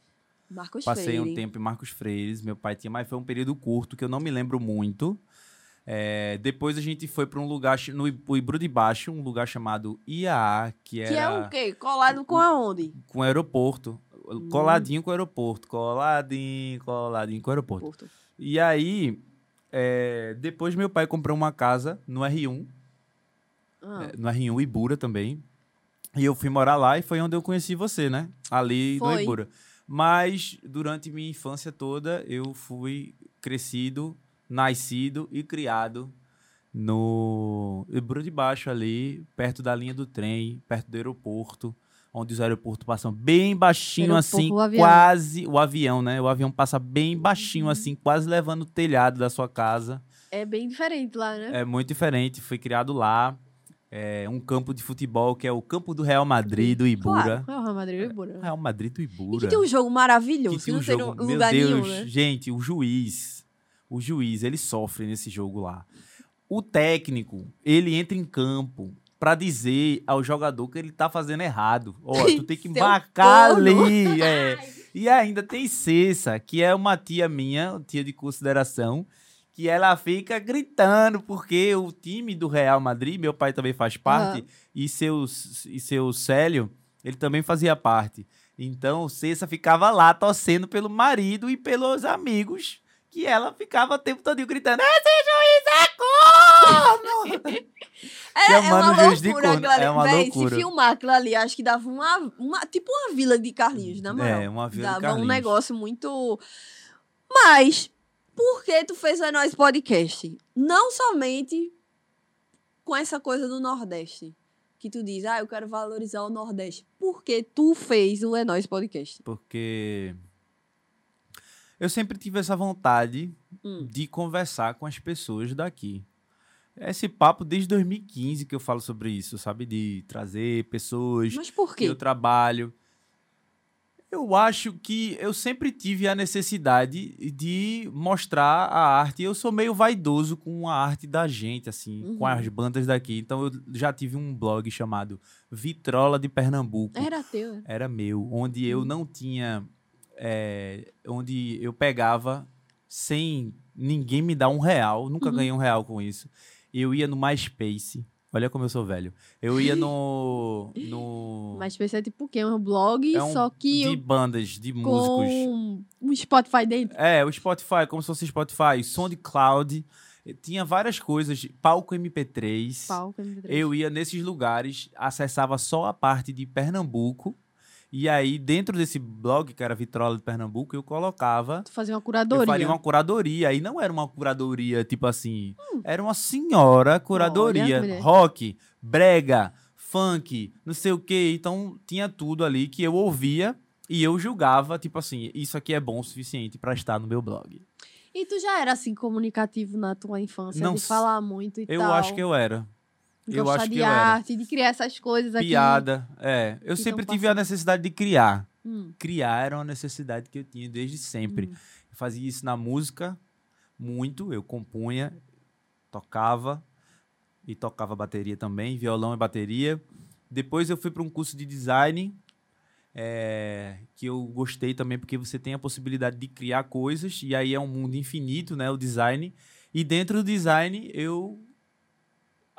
Marcos Passei um Freire. tempo em Marcos Freires. Meu pai tinha, mas foi um período curto que eu não me lembro muito. É, depois a gente foi para um lugar no o Ibru de Baixo, um lugar chamado IAA, que era Que é o quê? Colado com aonde? com aeroporto. Hum. Coladinho com o aeroporto. Coladinho, coladinho com o aeroporto. Porto. E aí, é, depois meu pai comprou uma casa no R1, Ah, é, no R1 Ibura também. E eu fui morar lá e foi onde eu conheci você, né? Ali no Foi. Ibura. Mas durante minha infância toda, eu fui crescido, nascido e criado no Ibura de Baixo ali, perto da linha do trem, perto do aeroporto, onde os aeroportos passam bem baixinho Aeroporto, assim, o quase o avião, né? O avião passa bem baixinho Uhum. assim, quase levando o telhado da sua casa. É bem diferente lá, né? É muito diferente. Fui criado lá. É um campo de futebol que é o campo do Real Madrid, do Ibura. Claro. É o Real Madrid e o Ibura. Real Madrid do E Ibura. que tem um jogo maravilhoso. Que tem um tem jogo- lu- Meu lugar Deus, nenhum, né? gente, o juiz. O juiz, ele sofre nesse jogo lá. O técnico, ele entra em campo pra dizer ao jogador que ele tá fazendo errado. Ó, tu tem que marcar corno. ali. é. E ainda tem Cessa, que é uma tia minha, tia de consideração, que ela fica gritando, porque o time do Real Madrid, meu pai também faz parte, e, seu, e seu Célio, ele também fazia parte. Então o Cessa ficava lá torcendo pelo marido e pelos amigos, que ela ficava o tempo todo gritando: Esse juiz é corno! É, é Chamando uma de loucura, corno. É uma Véi, loucura. Se filmar aquilo ali, acho que dava uma, uma. Tipo uma vila de Carlinhos, na moral. É, uma vila de Dava um Carlinhos. negócio muito. Mas, por que tu fez o É Nóis Podcast? Não somente com essa coisa do Nordeste. Que tu diz, ah, eu quero valorizar o Nordeste. Por que tu fez o É Nóis Podcast? Porque eu sempre tive essa vontade Hum. de conversar com as pessoas daqui. Esse papo desde 2015 que eu falo sobre isso, sabe? De trazer pessoas Mas por que quê? eu trabalho. Eu acho que eu sempre tive a necessidade de mostrar a arte. Eu sou meio vaidoso com a arte da gente, assim, com Uhum. as bandas daqui. Então eu já tive um blog chamado Vitrola de Pernambuco Era teu. né? era meu, onde eu não tinha. É, onde eu pegava sem ninguém me dar um real, nunca Uhum. ganhei um real com isso. Eu ia no MySpace. Olha como eu sou velho. Eu ia no. no Mas pensei tipo o quê? Um blog, é um só que de bandas, de músicos. com um Spotify dentro. É, o Spotify, como se fosse Spotify, SoundCloud. Tinha várias coisas, palco MP3. Palco, MP3. Eu ia nesses lugares, acessava só a parte de Pernambuco. E aí, dentro desse blog, que era Vitrola de Pernambuco, eu colocava. Tu fazia uma Eu curadoria. faria uma curadoria. E não era uma curadoria, tipo assim. Era uma senhora curadoria. Olha, rock, brega, funk, não sei o quê. Então, tinha tudo ali que eu ouvia e eu julgava, tipo assim, isso aqui é bom o suficiente pra estar no meu blog. E tu já era assim comunicativo na tua infância, Não de falar muito e Eu tal. acho que eu era. Eu gostar acho de que arte, de criar essas coisas aqui. Piada. É. Eu sempre tive a necessidade de criar. Hum, criar era uma necessidade que eu tinha desde sempre. hum. Eu fazia isso na música muito, eu compunha, tocava e tocava bateria também, violão e bateria. Depois eu fui para um curso de design é, que eu gostei também porque você tem a possibilidade de criar coisas e aí é um mundo infinito, né, o design. E dentro do design eu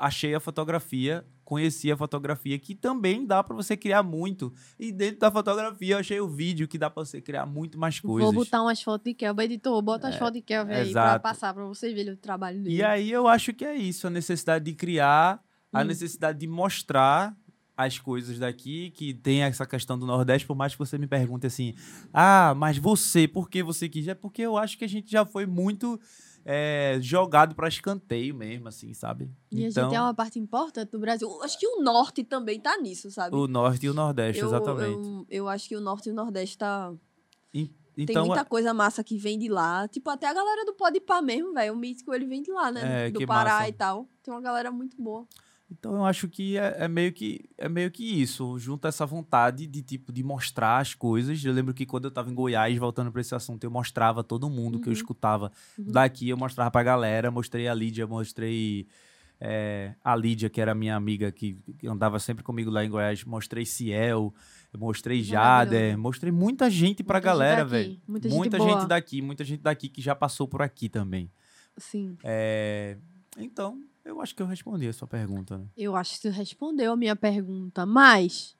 achei a fotografia, conheci a fotografia, que também dá pra você criar muito. E dentro da fotografia eu achei o vídeo que dá pra você criar muito mais coisas. Vou botar umas fotos de Kelvin. Editor, bota as fotos de Kelvin aí exato. passar pra vocês verem o trabalho dele. E aí eu acho que é isso, a necessidade de criar, a Hum. necessidade de mostrar as coisas daqui, que tem essa questão do Nordeste, por mais que você me pergunte assim, ah, mas você, por que você quis? É porque eu acho que a gente já foi muito é, jogado para escanteio mesmo, assim, sabe? E a então, gente é uma parte importante do Brasil. Acho que o norte também tá nisso, sabe? o Norte e o Nordeste, eu, exatamente. Eu, eu acho que o norte e o nordeste tá. E- Tem então, muita coisa massa que vem de lá. Tipo, até a galera do Podpah mesmo, velho. O Mítico, ele vem de lá, né? É, do Pará massa. e tal. Tem uma galera muito boa. Então eu acho que é, é meio que é meio que isso, junta essa vontade de tipo de mostrar as coisas. Eu lembro que quando eu tava em Goiás, voltando para esse assunto, eu mostrava a todo mundo que eu Uhum. escutava. Uhum. Daqui eu mostrava pra galera, mostrei a Lídia, mostrei é, a Lídia, que era minha amiga que, andava sempre comigo lá em Goiás, mostrei Ciel, mostrei Jader, mostrei muita gente pra Muita gente galera, velho. muita Muita, gente gente, daqui, muita gente daqui que já passou por aqui também. Sim. É, então, eu acho que eu respondi a sua pergunta, né? Eu acho que você respondeu a minha pergunta. Mas,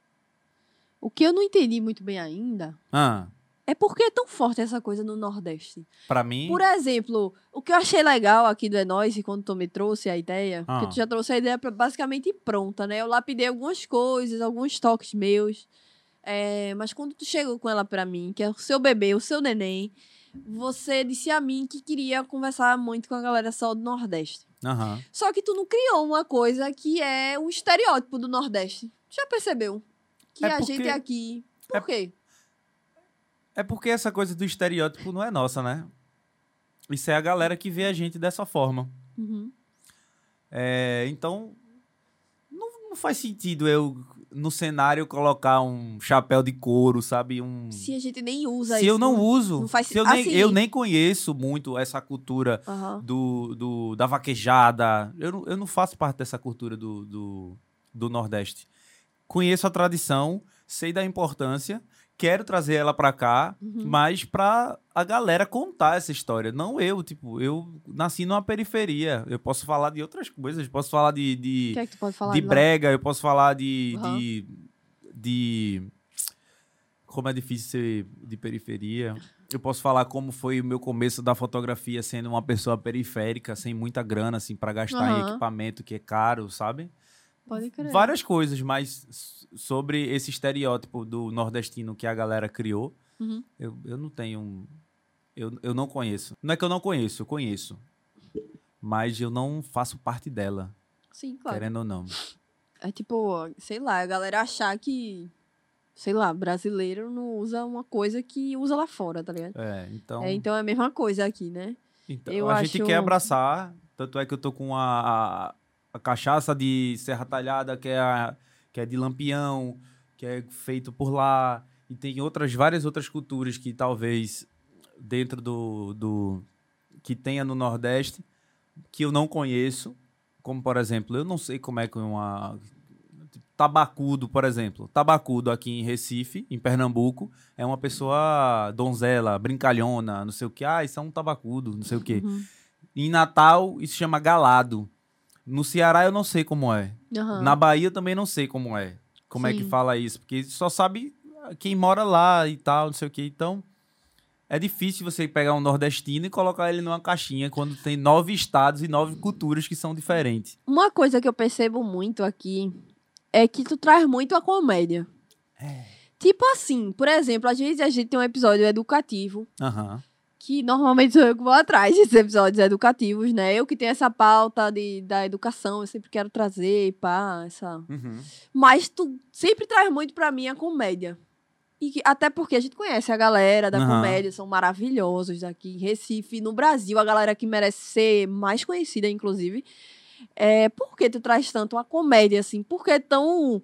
o que eu não entendi muito bem ainda Ah, É porque é tão forte essa coisa no Nordeste. pra mim. Por exemplo, o que eu achei legal aqui do É Nóis, e quando tu me trouxe a ideia, Ah. porque tu já trouxe a ideia basicamente pronta, né? Eu lapidei algumas coisas, alguns toques meus. É, mas quando tu chegou com ela pra mim, que é o seu bebê, o seu neném, você disse a mim que queria conversar muito com a galera só do Nordeste. Aham. Só que tu não criou uma coisa que é um estereótipo do Nordeste. Já percebeu? Que É a porque- gente aqui. Por é- quê? É porque essa coisa do estereótipo não é nossa, né? Isso é a galera que vê a gente dessa forma. Uhum. É, então, não, não faz sentido eu, no cenário, colocar um chapéu de couro, sabe? Um... Se a gente nem usa Se isso. eu não uso, Não faz se eu, sen- nem, assim- eu nem conheço muito essa cultura Aham. do, do- da vaquejada. Eu não, eu não faço parte dessa cultura do, do, do Nordeste. Conheço a tradição, sei da importância, quero trazer ela pra cá, Uhum. mas pra a galera contar essa história. Não eu, tipo, eu nasci numa periferia. Eu posso falar de outras coisas, posso falar de, de, que é que tu pode falar de lá? brega, eu posso falar de, Aham. de, de- Como é difícil ser de periferia. Eu posso falar como foi o meu começo da fotografia sendo uma pessoa periférica, sem muita grana, assim, para gastar em Aham. equipamento que é caro, sabe? Pode crer. Várias coisas, mas sobre esse estereótipo do nordestino que a galera criou, Uhum. eu, eu não tenho. Eu, eu não conheço. Não é que eu não conheço, eu conheço. Mas eu não faço parte dela, Sim, claro. querendo ou não. É tipo, sei lá, a galera achar que, sei lá, brasileiro não usa uma coisa que usa lá fora, tá ligado? É, então. É, então é a mesma coisa aqui, né? então eu a gente acho- quer abraçar. Tanto é que eu tô com a, a, a cachaça de Serra Talhada, que é, a, que é de Lampião, que é feito por lá. E tem outras, várias outras culturas que talvez dentro do, do. que tenha no Nordeste, que eu não conheço. Como, por exemplo, eu não sei como é que uma. Tabacudo, por exemplo. Tabacudo aqui em Recife, em Pernambuco, é uma pessoa donzela, brincalhona, não sei o que. Ah, isso é um tabacudo, não sei o que. Uhum. Em Natal, isso chama galado. No Ceará, eu não sei como é. Aham. Na Bahia, eu também não sei como é. Como é que Sim. fala isso. Porque só sabe quem mora lá e tal, não sei o que. Então, é difícil você pegar um nordestino e colocar ele numa caixinha quando tem nove estados e nove culturas que são diferentes. Uma coisa que eu percebo muito aqui é que tu traz muito a comédia. É. Tipo assim, por exemplo, às vezes a gente tem um episódio educativo, Aham. Que normalmente sou eu que vou atrás desses episódios educativos, né? Eu que tenho essa pauta de, da educação, eu sempre quero trazer, pá, essa... Uhum. Mas tu sempre traz muito pra mim a comédia. E que- até porque a gente conhece a galera da Aham. comédia, são maravilhosos aqui em Recife, no Brasil, a galera que merece ser mais conhecida, inclusive. É, por que tu traz tanto a comédia, assim? Por que tão.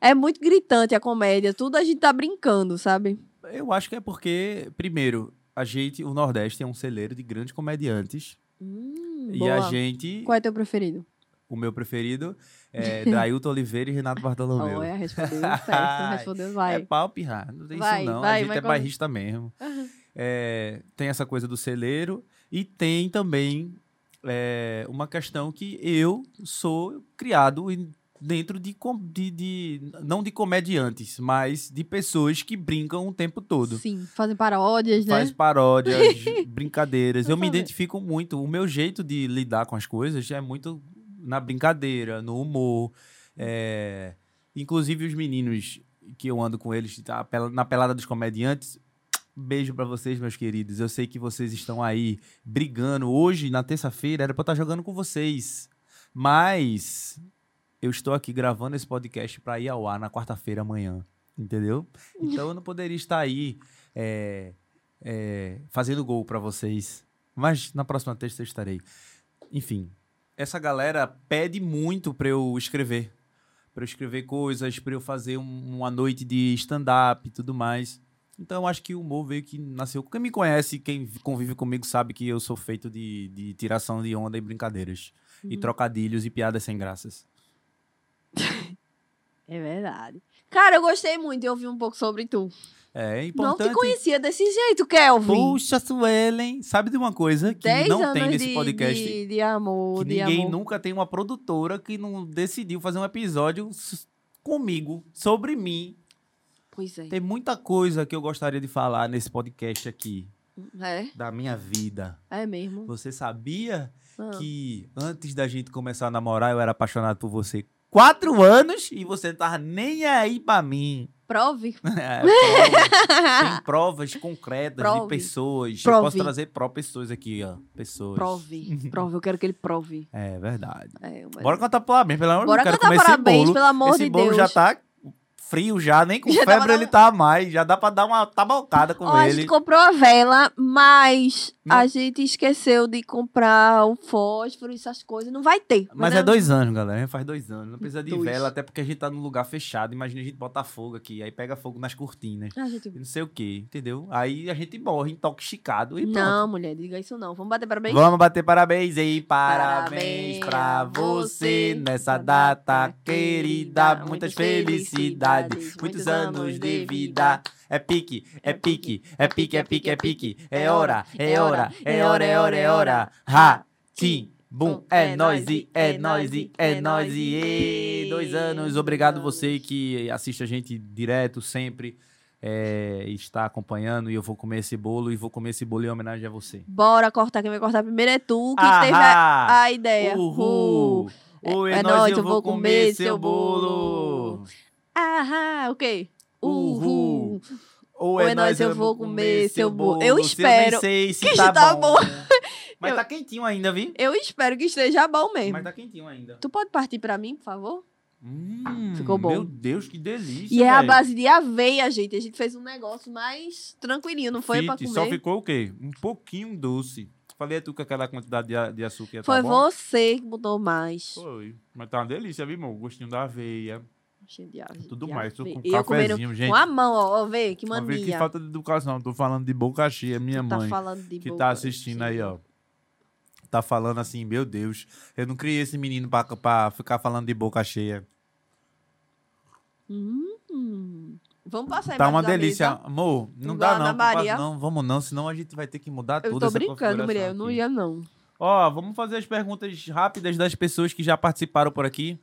É muito gritante a comédia, tudo a gente tá brincando, sabe? Eu acho que é porque, primeiro, a gente, o Nordeste é um celeiro de grandes comediantes. Hum, E boa. a gente, Qual é teu preferido? o meu preferido, é Dailton Oliveira e Renato Bartolomeu. Olha, respondeu certo, respondeu, vai. É pau pirrar, não tem Vai, isso não. vai, a gente é com- bairrista mesmo. É, tem essa coisa do celeiro e tem também é uma questão que eu sou criado em- dentro de, de, de- não de comediantes, mas de pessoas que brincam o tempo todo. Sim, fazem paródias, né? Faz paródias, brincadeiras. Eu me Totalmente. identifico muito. O meu jeito de lidar com as coisas é muito na brincadeira, no humor. É, Inclusive os meninos que eu ando com eles tá, na pelada dos comediantes. Beijo pra vocês, meus queridos. Eu sei que vocês estão aí brigando. Hoje, na terça-feira, era pra eu estar jogando com vocês. Mas eu estou aqui gravando esse podcast pra ir ao ar na quarta-feira amanhã. Entendeu? Então eu não poderia estar aí é, é, fazendo gol pra vocês. Mas na próxima terça eu estarei. Enfim, essa galera pede muito pra eu escrever. Pra eu escrever coisas, pra eu fazer um- uma noite de stand-up e tudo mais. Então eu acho que o humor veio que nasceu. Quem me conhece, quem convive comigo, sabe que eu sou feito de, de tiração de onda e brincadeiras. E trocadilhos e piadas sem graças. É verdade. Cara, eu gostei muito de ouvir um pouco sobre tu. É Não importante. te conhecia desse jeito, Kelvin. Puxa, Suelen, sabe de uma coisa que Dez não tem nesse de, podcast? De, de amor, que de ninguém amor. nunca tem uma produtora que não decidiu fazer um episódio comigo, sobre mim. Pois é. Tem muita coisa que eu gostaria de falar nesse podcast aqui, É, da minha vida. é mesmo. Você sabia Ah. que antes da gente começar a namorar, eu era apaixonado por você quatro anos e você não tava nem aí pra mim. Prove. É, prova. Tem provas concretas de Prove. pessoas. Eu Prove. posso trazer pró pessoas aqui, ó. Pessoas. Prove. Prove. Eu quero que ele prove. É verdade. É, mas- Bora cantar parabéns, pelo amor de Bora Deus. Quero cantar parabéns, esse bolo. pelo amor esse de bolo Deus. já tá frio já, nem com Já febre ele tá mais. Já dá pra dar uma tabocada com Ó, a ele. gente comprou a vela, mas Não. a gente esqueceu de comprar o fósforo e essas coisas. Não vai ter. Mas né? é dois anos, galera. Faz dois anos. Não precisa de Dois. vela, até porque a gente tá num lugar fechado. Imagina a gente botar fogo aqui. Aí pega fogo nas cortinas. A gente... E não sei o que, entendeu? Aí a gente morre intoxicado e pronto. Não, mulher, diga isso não. Vamos bater parabéns? Vamos bater parabéns aí, Parabéns parabéns pra você nessa data querida. Muitas Muitas felicidades, muitos anos de vida. vida. É pique, é pique, é pique, é pique, é pique. É hora, é hora, é hora, é hora, é hora. Ha, tim. Bum, é nóis e é nóis e é nóis e dois anos. Obrigado você que assiste a gente direto sempre, é, está acompanhando e eu vou comer esse bolo e vou comer esse bolo em homenagem a você. Bora cortar. Quem vai cortar primeiro é tu, que teve a, a ideia. Uhul! Uh. Oi, É é nóis, nóis, eu vou comer seu bolo. bolo. Ahá, o quê? Uhul. Uhul. Ou Ou é nóis, eu vou comer seu bolo. Eu espero nem sei se que tá, tá bom. bom. Mas Eu- tá quentinho ainda, viu? Eu espero que esteja bom mesmo. Mas tá quentinho ainda. Tu pode partir pra mim, por favor? Hum, Ficou bom. Meu Deus, que delícia, E é a base de aveia, gente. A gente fez um negócio mais tranquilinho, não foi pra Fit, comer? Só ficou o quê? Um pouquinho doce. Falei a tu que aquela quantidade de, de açúcar ia tá Foi bom? você que botou mais. Foi. Mas tá uma delícia, viu, irmão? Gostinho da aveia. Cheio de ave- Tudo de mais. Tô aveia. com eu comendo cafezinho, gente. com a mão, ó. ó vê, que Uma vez que mania. falta de educação. Tô falando de boca cheia, minha Tu tá mãe. de que boca tá assistindo aí, ó. Tá falando assim, meu Deus. Eu não criei esse menino pra, pra ficar falando de boca cheia. Hum. Vamos passar Tá uma delícia. mesa. Amor, não Igual dá não. Maria. Não, vamos não, senão a gente vai ter que mudar Eu toda tô essa brincando, mulher. Eu não ia, não. Ó, vamos fazer as perguntas rápidas das pessoas que já participaram por aqui.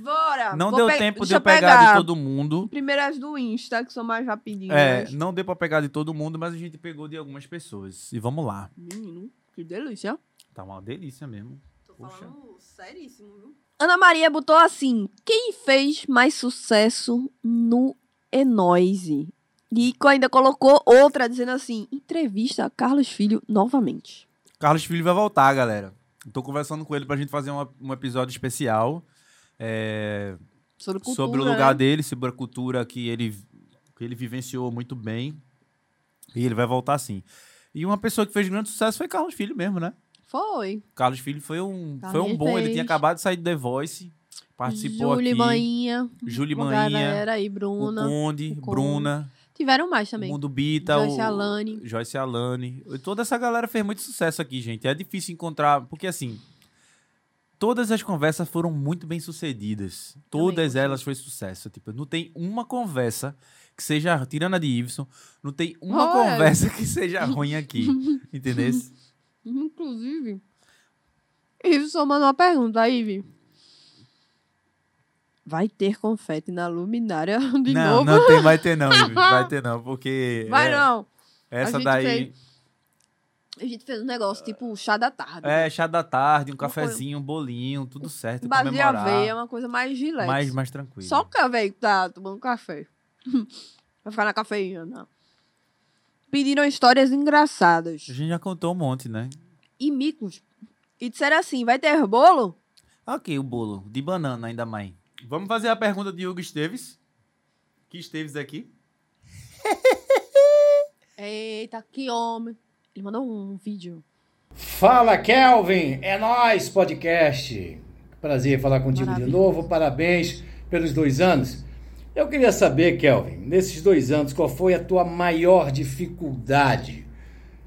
Bora! Não deu pe- tempo de eu pegar, de todo mundo. Primeiro as do Insta, que são mais rapidinhas. É, não deu pra pegar de todo mundo, mas a gente pegou de algumas pessoas. E vamos lá. Menino, que delícia. Tá uma delícia mesmo. Tô Poxa. falando seríssimo, viu? Ana Maria botou assim: quem fez mais sucesso no Enoise? E ainda colocou outra dizendo assim: entrevista a Carlos Filho novamente. Carlos Filho vai voltar, galera. Tô conversando com ele pra gente fazer uma- um episódio especial. É, Sobre cultura. sobre o né? lugar dele, sobre a cultura que ele, que ele vivenciou muito bem. E ele vai voltar sim. E uma pessoa que fez grande sucesso foi Carlos Filho mesmo, né? Foi. Carlos Filho foi um, foi um bom. Ele fez. tinha acabado de sair do The Voice. Participou Júlia aqui. Maninha. Uma Maninha. galera aí, O Bruna. Conde, o Conde. Bruna, Tiveram mais o também. Mundo Bita, Joyce o, Alane. Joyce Alane. Toda essa galera fez muito sucesso aqui, gente. É difícil encontrar, porque assim, todas as conversas foram muito bem sucedidas. Todas elas foi sucesso. Tipo, não tem uma conversa que seja, tirando a de Iveson, não tem uma Olha. conversa que seja ruim aqui. Entendeu? Inclusive. Iveson mandou uma pergunta, Ive. Vai ter confete na luminária de não, novo? não tem, vai ter não, Ivi, vai ter não, porque Vai é, não. essa daí fez. A gente fez um negócio tipo chá da tarde. é chá da tarde, um cafezinho, um bolinho, tudo certo, Base de aveia, uma coisa mais relax. mais mais tranquilo. Só o que tá tomando café. Vai ficar na cafeína, não. Pediram histórias engraçadas. A gente já contou um monte, né? E micos. E disseram assim, vai ter bolo? Ok, o bolo de banana ainda mais. Vamos fazer a pergunta de Hugo Esteves. Que Esteves aqui? Eita, que homem. Ele mandou um vídeo. Fala Kelvin, é nós podcast. Prazer falar contigo Maravilha. de novo. Parabéns pelos dois anos. Eu queria saber, Kelvin, nesses dois anos, qual foi a tua maior dificuldade?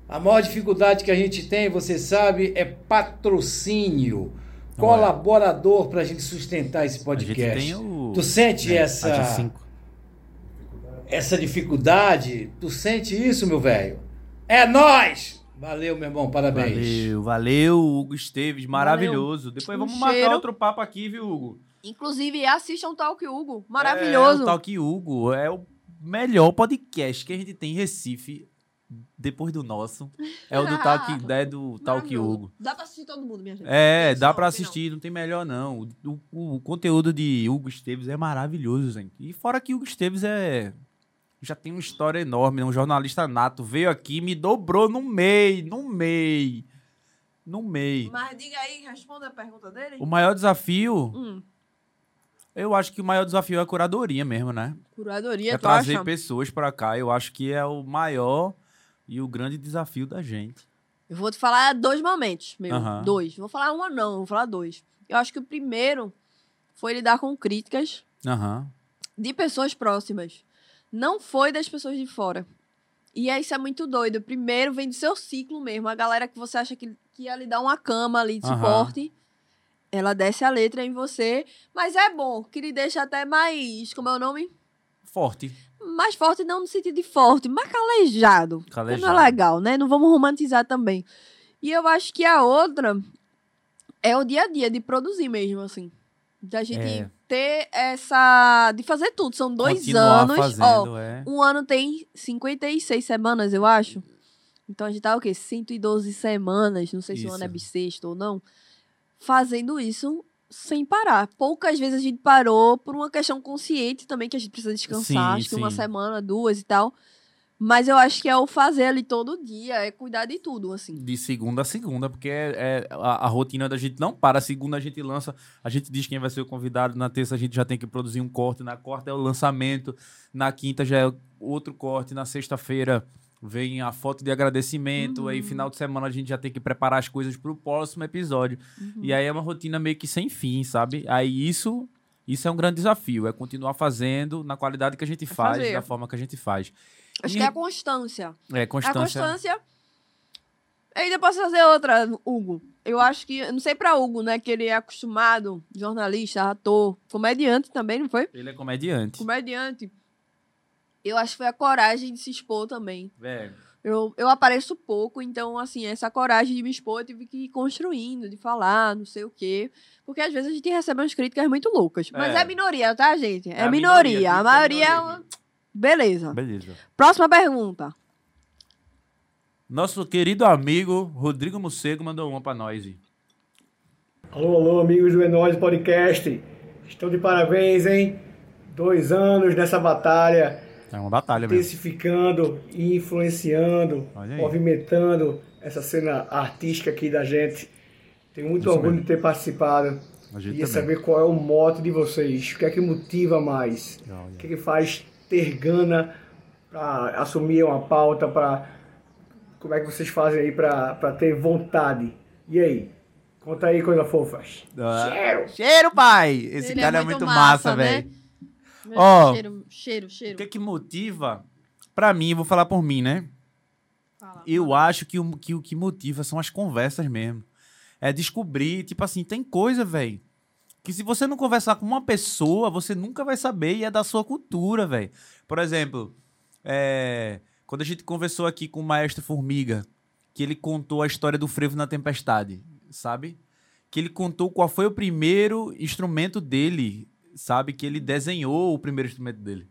A maior dificuldade que a gente tem, você sabe, é patrocínio, colaborador para a gente sustentar esse A gente podcast. tem o Tu sente né, essa AG5. essa dificuldade? Tu sente isso, meu velho? É nós! Valeu, meu irmão, parabéns. Valeu, valeu, Hugo Esteves, maravilhoso. Depois Um vamos marcar cheiro. outro papo aqui, viu, Hugo? Inclusive, assistam o Talk Hugo. É, Maravilhoso. o Talk Hugo é o melhor podcast que a gente tem em Recife, depois do nosso. É o do Talk, é do Talk Maravilhoso. Hugo. Dá pra assistir todo mundo, minha gente. É, dá pra tem não. assistir, não tem melhor não. O, o- o conteúdo de Hugo Esteves é maravilhoso, gente. E fora que Hugo Esteves é já tem uma história enorme, é um jornalista nato, veio aqui e me dobrou no meio, no meio. No meio. Mas diga aí, responda a pergunta dele. O maior desafio, Hum, eu acho que o maior desafio é a curadoria mesmo, né? curadoria, é tu trazer acha? pessoas pra cá. Eu acho que é o maior e o grande desafio da gente. Eu vou te falar dois momentos, meu. Dois. Vou falar um não, vou falar dois. Eu acho que o primeiro foi lidar com críticas de pessoas próximas. Não foi das pessoas de fora. E aí isso é muito doido. Primeiro vem do seu ciclo mesmo. A galera que você acha que, que ia lhe dar uma cama ali de Aham. suporte. Ela desce a letra em você. Mas é bom, que lhe deixa até mais. Como é o nome? Forte. Mais forte, não no sentido de forte, mas calejado. Porque Calejado. Não é legal, né? Não vamos romantizar também. E eu acho que a outra é o dia a dia de produzir mesmo, assim. Da gente É. ter essa. de fazer tudo. São dois Continuar anos. fazendo, Ó, é. um ano tem 56 semanas, eu acho. Então a gente tá o quê? 112 semanas, não sei se o ano é bissexto ou não, fazendo isso sem parar. Poucas vezes a gente parou por uma questão consciente também, que a gente precisa descansar, Sim, acho que uma sim. semana, duas e tal. Mas eu acho que é o fazer ali todo dia, é cuidar de tudo, assim. De segunda a segunda, porque é, é a, a rotina da gente não para. Segunda a gente lança, a gente diz quem vai ser o convidado. Na terça a gente já tem que produzir um corte. Na quarta é o lançamento. Na quinta já é outro corte. Na sexta-feira vem a foto de agradecimento. Aí, final de semana, a gente já tem que preparar as coisas pro próximo episódio. E aí é uma rotina meio que sem fim, sabe? Aí isso. Isso é um grande desafio, é continuar fazendo na qualidade que a gente faz, fazer. da forma que a gente faz. Acho E- que é a constância. É, A constância. constância. Ainda posso fazer outra, Hugo. Eu acho que, não sei pra Hugo, né, que ele é acostumado, jornalista, ator, comediante também, não foi? Ele é comediante. Comediante. Eu acho que foi a coragem de se expor também. É. Eu, eu apareço pouco, então, assim, essa coragem de me expor eu tive que ir construindo, de falar, não sei o quê. Porque às vezes a gente recebe umas críticas muito loucas. Mas É. é, minoria, tá, gente? É, a minoria. minoria, A maioria é minoria. Beleza. Beleza. Próxima pergunta. Nosso querido amigo Rodrigo Mocego mandou uma pra nós. Alô, alô, amigos do Enóis Podcast. Estão de parabéns, hein? Dois anos nessa batalha, É uma batalha mesmo. intensificando e influenciando, movimentando essa cena artística aqui da gente. Tenho muito Isso orgulho mesmo. de ter participado. A gente Queria também. saber qual é o mote de vocês. O que é que motiva mais? Olha. O que é que faz ter gana para assumir uma pauta, para como é que vocês fazem aí para ter vontade? E aí? Conta aí, coisa fofas. Ah, Cheiro! Cheiro, pai! Esse Ele cara é é muito muito massa, massa, né? velho. Ó. Cheiro, cheiro, O cheiro. que que motiva? Pra mim, vou falar por mim, né? Fala. Eu acho que o que, o que motiva são as conversas mesmo. É descobrir, tipo assim, tem coisa, velho. Que se você não conversar com uma pessoa, você nunca vai saber e é da sua cultura, velho. Por exemplo, é, quando a gente conversou aqui com o Maestro Formiga, que ele contou a história do frevo na tempestade, sabe? que ele contou qual foi o primeiro instrumento dele, sabe? Que ele desenhou o primeiro instrumento dele.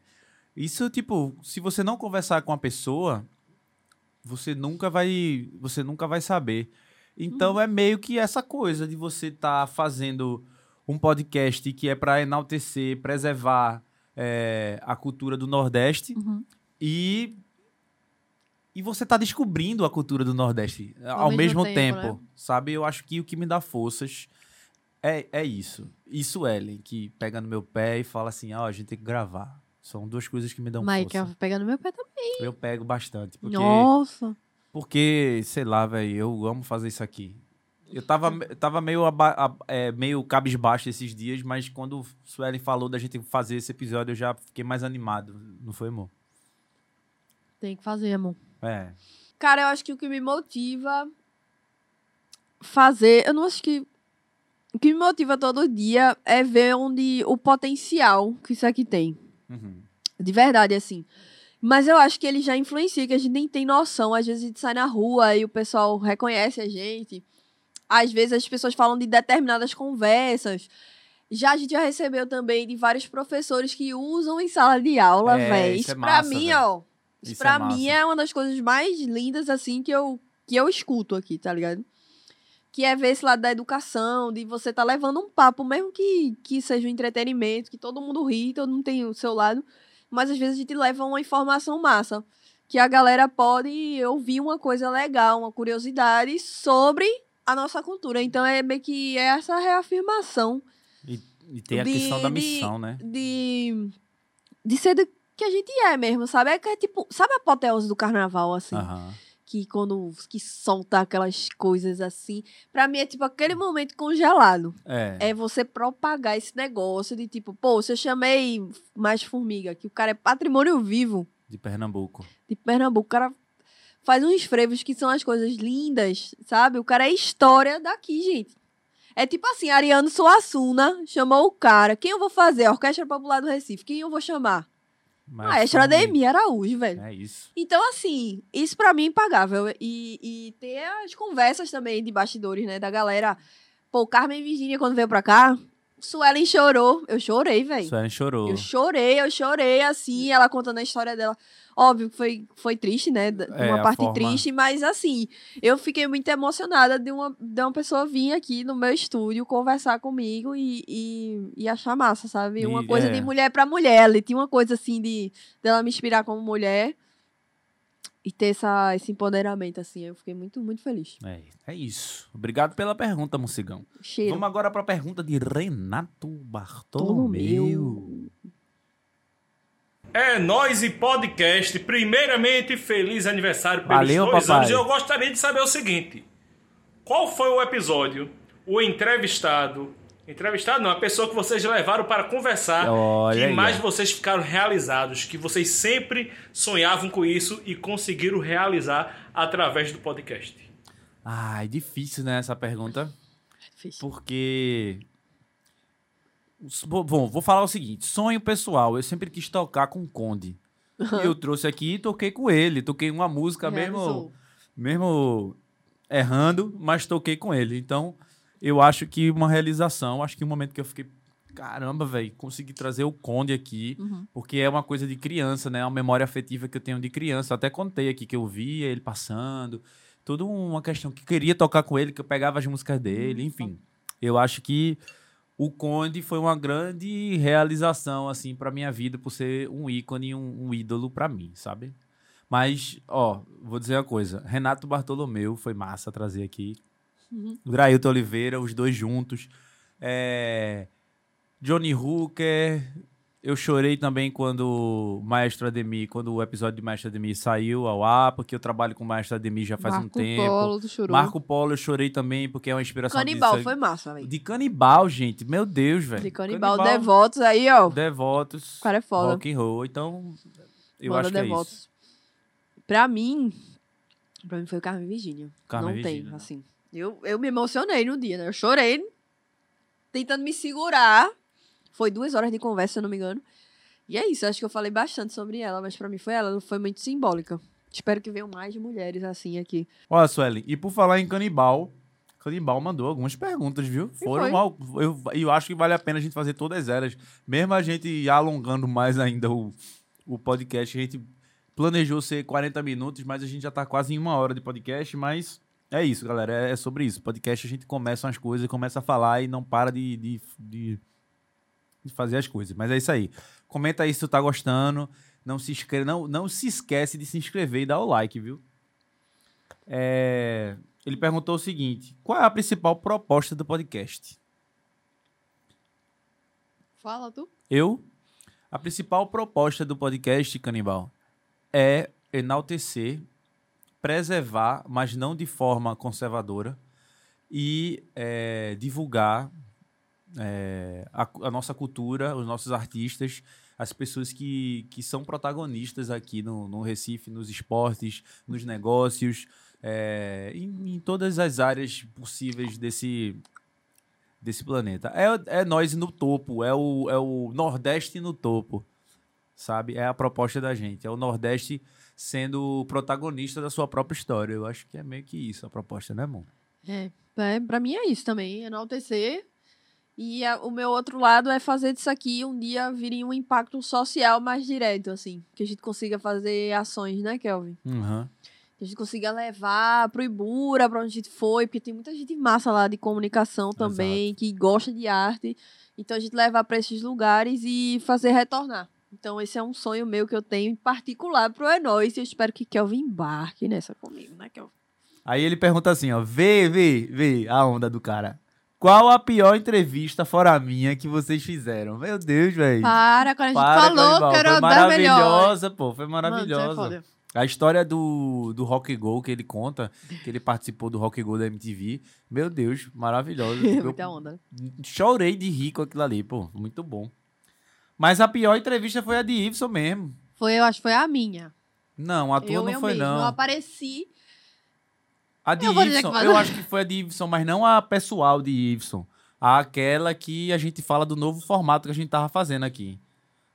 Isso, tipo, se você não conversar com a pessoa, você nunca vai, você nunca vai saber. Então é meio que essa coisa de você estar fazendo um podcast que é para enaltecer, preservar é, a cultura do Nordeste Uhum. e e você tá descobrindo a cultura do Nordeste ao, mesmo mesmo, tempo, tempo, né? sabe? Eu acho que o que me dá forças é, é isso. Isso, Ellen, que pega no meu pé e fala assim, ó, a gente tem que gravar. São duas coisas que me dão Mike, força. eu pegar no meu pé também. Eu pego bastante, porque Nossa. porque, sei lá, velho, eu amo fazer isso aqui. Eu tava, eu tava meio, aba- a- é, meio cabisbaixo esses dias, mas quando o Suelen falou da gente fazer esse episódio, eu já fiquei mais animado. Não foi, amor? Tem que fazer, amor. É. Cara, eu acho que o que me motiva fazer, eu não acho que o que me motiva todo dia é ver onde o potencial que isso aqui tem. Uhum. De verdade, assim. Mas eu acho que ele já influencia, que a gente nem tem noção. Às vezes a gente sai na rua e o pessoal reconhece a gente. Às vezes as pessoas falam de determinadas conversas. Já a gente já recebeu também de vários professores que usam em sala de aula, É, véi. isso Isso é pra massa, mim, véi. ó. Isso, Isso pra é mim é uma das coisas mais lindas, assim, que eu, que eu escuto aqui, tá ligado? Que é ver esse lado da educação, de você tá levando um papo, mesmo que, que seja um entretenimento, que todo mundo ri, todo mundo tem o seu lado. Mas às vezes a gente leva uma informação massa. Que a galera pode ouvir uma coisa legal, uma curiosidade sobre a nossa cultura. Então é meio que essa reafirmação E, e tem a De- questão da de- missão, né? de, de ser do que a gente é mesmo, sabe? É que é tipo, sabe a apoteose do carnaval, assim? Que quando que solta aquelas coisas assim. Pra mim é tipo aquele momento congelado. É. É você propagar esse negócio de tipo, pô, se eu chamei mais formiga, que o cara é patrimônio vivo De Pernambuco. de Pernambuco, o cara faz uns frevos que são as coisas lindas, sabe? O cara é história daqui, gente. É tipo assim, Ariano Suassuna chamou o cara. Quem eu vou fazer? A Orquestra Popular do Recife. Quem eu vou chamar? Maestra foi- Ademir Araújo, velho. É isso. Então, assim, isso pra mim é impagável. E, e ter as conversas também de bastidores, né? Da galera. Pô, Carmen Virginia, quando veio pra cá, Suelen chorou. Eu chorei, velho. Suelen chorou. Eu chorei, eu chorei, assim, ela contando a história dela. Óbvio que foi, foi triste, né? É, uma parte forma- triste, mas assim, eu fiquei muito emocionada de uma, de uma pessoa vir aqui no meu estúdio conversar comigo e, e, e achar massa, sabe? Uma E, coisa é. de mulher pra mulher. Ali tinha uma coisa assim de dela me inspirar como mulher e ter essa, esse empoderamento, assim. Eu fiquei muito, muito feliz. É, é isso. Obrigado pela pergunta, Mocigão. Cheiro. Vamos agora pra pergunta de Renato Bartolomeu. Bartolomeu. É nós e podcast. Primeiramente, feliz aniversário pelos Valeu, dois papai. anos. Eu gostaria de saber o seguinte: qual foi o episódio, o entrevistado, entrevistado não, a pessoa que vocês levaram para conversar, Olha que aí, mais ó. vocês ficaram realizados, que vocês sempre sonhavam com isso e conseguiram realizar através do podcast? Ai, difícil, né, essa pergunta. Difícil. Porque. Bom, vou falar o seguinte: sonho pessoal. Eu sempre quis tocar com o Conde. E eu trouxe aqui e toquei com ele. Toquei uma música mesmo, Realizou. mesmo errando, mas toquei com ele. Então, eu acho que uma realização, acho que um momento que eu fiquei. Caramba, velho, consegui trazer o Conde aqui, Uhum. porque é uma coisa de criança, né? É uma memória afetiva que eu tenho de criança. Eu até contei aqui que eu via ele passando, tudo uma questão que queria tocar com ele, que eu pegava as músicas dele, enfim. Eu acho que o Conde foi uma grande realização, assim, pra minha vida, por ser um ícone, um, um ídolo pra mim, sabe? Mas, ó, vou dizer uma coisa. Renato Bartolomeu foi massa trazer aqui. Uhum. Grailton Oliveira, os dois juntos. É, Johnny Hooker. Eu chorei também quando o Maestro Ademir, quando o episódio de Maestro Ademir saiu ao ar, porque eu trabalho com o Maestro Ademir já faz um Marco tempo. Polo do Chorou. Marco Polo eu chorei também, porque é uma inspiração Canibal, disso. foi massa, velho. De canibal, gente. Meu Deus, velho. De canibal, devotos aí, ó. Devotos. O cara é foda. Rock and roll. Então, eu Banda acho que é Devotos. isso. Pra mim, pra mim foi o Carmen Virgínia. Carmen não Virgínia, tem, né? assim. Eu, eu me emocionei no dia, né? Eu chorei, tentando me segurar. Foi duas horas de conversa, se eu não me engano. E é isso, acho que eu falei bastante sobre ela, mas pra mim foi ela, foi muito simbólica. Espero que venham mais mulheres assim aqui. Olha, Suelen, e por falar em canibal, Canibal mandou algumas perguntas, viu? foi? Foram. Eu, eu acho que vale a pena a gente fazer todas elas. Mesmo a gente alongando mais ainda o, o podcast, a gente planejou ser 40 minutos, mas a gente já tá quase em uma hora de podcast, mas é isso, galera. É, é sobre isso. Podcast a gente começa umas coisas, começa a falar e não para de, de, de, de fazer as coisas. Mas é isso aí. Comenta aí se tu tá gostando. Não se, inscreve, não, não se esquece de se inscrever e dar o like, viu? É, ele perguntou o seguinte: qual é a principal proposta do podcast? Fala tu. Eu? A principal proposta do podcast, Canibal, é enaltecer, preservar, mas não de forma conservadora, e é, divulgar é, a, a nossa cultura, os nossos artistas, as pessoas que, que são protagonistas aqui no, no Recife, nos esportes, nos negócios, é, em, em todas as áreas possíveis desse, desse planeta. É, é nós no topo, é o, é o Nordeste no topo, sabe? É a proposta da gente. É o Nordeste sendo protagonista da sua própria história. Eu acho que é meio que isso a proposta, né, amor? É, é, pra mim é isso também, enaltecer. E a- o meu outro lado é fazer disso aqui um dia vir um impacto social mais direto, assim. Que a gente consiga fazer ações, né, Kelvin? Uhum. Que a gente consiga levar pro Ibura, pra onde a gente foi, porque tem muita gente massa lá de comunicação também, que gosta de arte. Então a gente levar pra esses lugares e fazer retornar. Então esse é um sonho meu que eu tenho em particular pro É Nóis, e eu espero que Kelvin embarque nessa comigo, né, Kelvin? Aí ele pergunta assim, ó, vê, vê, vê a onda do cara. Qual a pior entrevista fora a minha que vocês fizeram? Meu Deus, velho. Para, quando a gente Para, falou que era Foi maravilhosa, pô. Foi Mano, é maravilhosa. foda. a história do, do Rock Go que ele conta, que ele participou do Rock Go da MTV. Meu Deus, maravilhosa. Muita onda. chorei de rir com aquilo ali, pô. Muito bom. Mas a pior entrevista foi a de Iveson mesmo. Foi, eu acho que foi a minha. Não, a tua eu, não eu foi, mesma. Eu não. apareci. A de Eu Iveson, eu acho que foi a de Iveson, mas não a pessoal de Iveson. Aquela que a gente fala do novo formato que a gente tava fazendo aqui.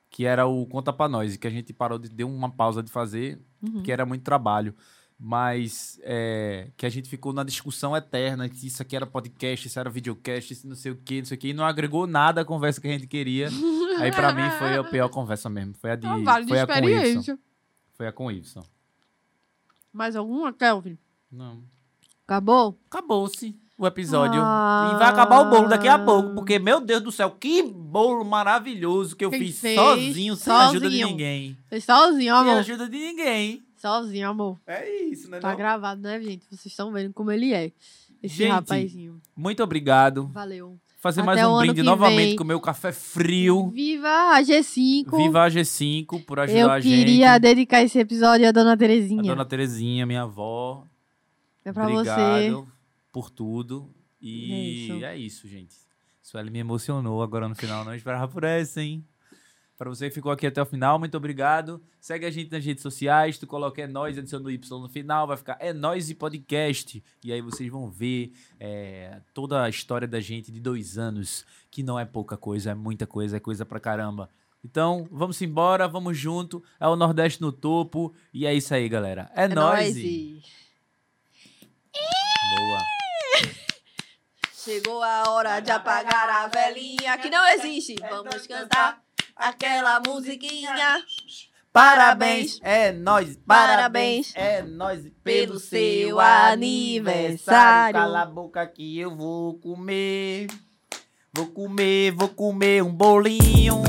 Que era o Conta Pra Nós, que a gente parou de deu uma pausa de fazer, Uhum. que era muito trabalho. Mas é, que a gente ficou na discussão eterna, que isso aqui era podcast, isso era videocast, isso não sei o que, não sei o que, e não agregou nada à conversa que a gente queria. Aí pra mim foi a pior conversa mesmo. Foi a de. Ah, vale de foi a com experiência. Foi a com o Iveson. Mais alguma, Kelvin? Não. Acabou? Acabou-se o episódio. Ah. E vai acabar o bolo daqui a pouco, porque, meu Deus do céu, que bolo maravilhoso que eu Quem fiz fez? sozinho, sem ajuda de Sozinho. ninguém. Fez sozinho, Sem amor. ajuda de ninguém. Sozinho, amor. É isso, né? Tá não? gravado, né, gente? Vocês estão vendo como ele é. Esse Gente, rapazinho. Muito obrigado. Valeu. Fazer Até mais um brinde novamente vem. com o meu café frio. Viva a G5. Viva a G5 por ajudar Eu a gente. queria dedicar esse episódio à dona A Terezinha. dona Terezinha, minha avó. É pra você. Obrigado por tudo. E É isso. é isso, gente. Sueli me emocionou agora no final. Não esperava por essa, hein? Pra você que ficou aqui até o final, muito obrigado. Segue a gente nas redes sociais. Tu coloca é nós, adiciona o Y no final, vai ficar é nós e podcast. E aí vocês vão ver é, toda a história da gente de dois anos, que não é pouca coisa, é muita coisa, é coisa pra caramba. Então, vamos embora, vamos junto. É o Nordeste no topo. E é isso aí, galera. É, É nóis. nóis. e- Boa. Chegou a hora de apagar a velhinha que não existe. Vamos cantar aquela musiquinha. Parabéns, é nós, Parabéns. é nós Pelo seu aniversário. Cala a boca que eu vou comer. Vou comer, vou comer um bolinho.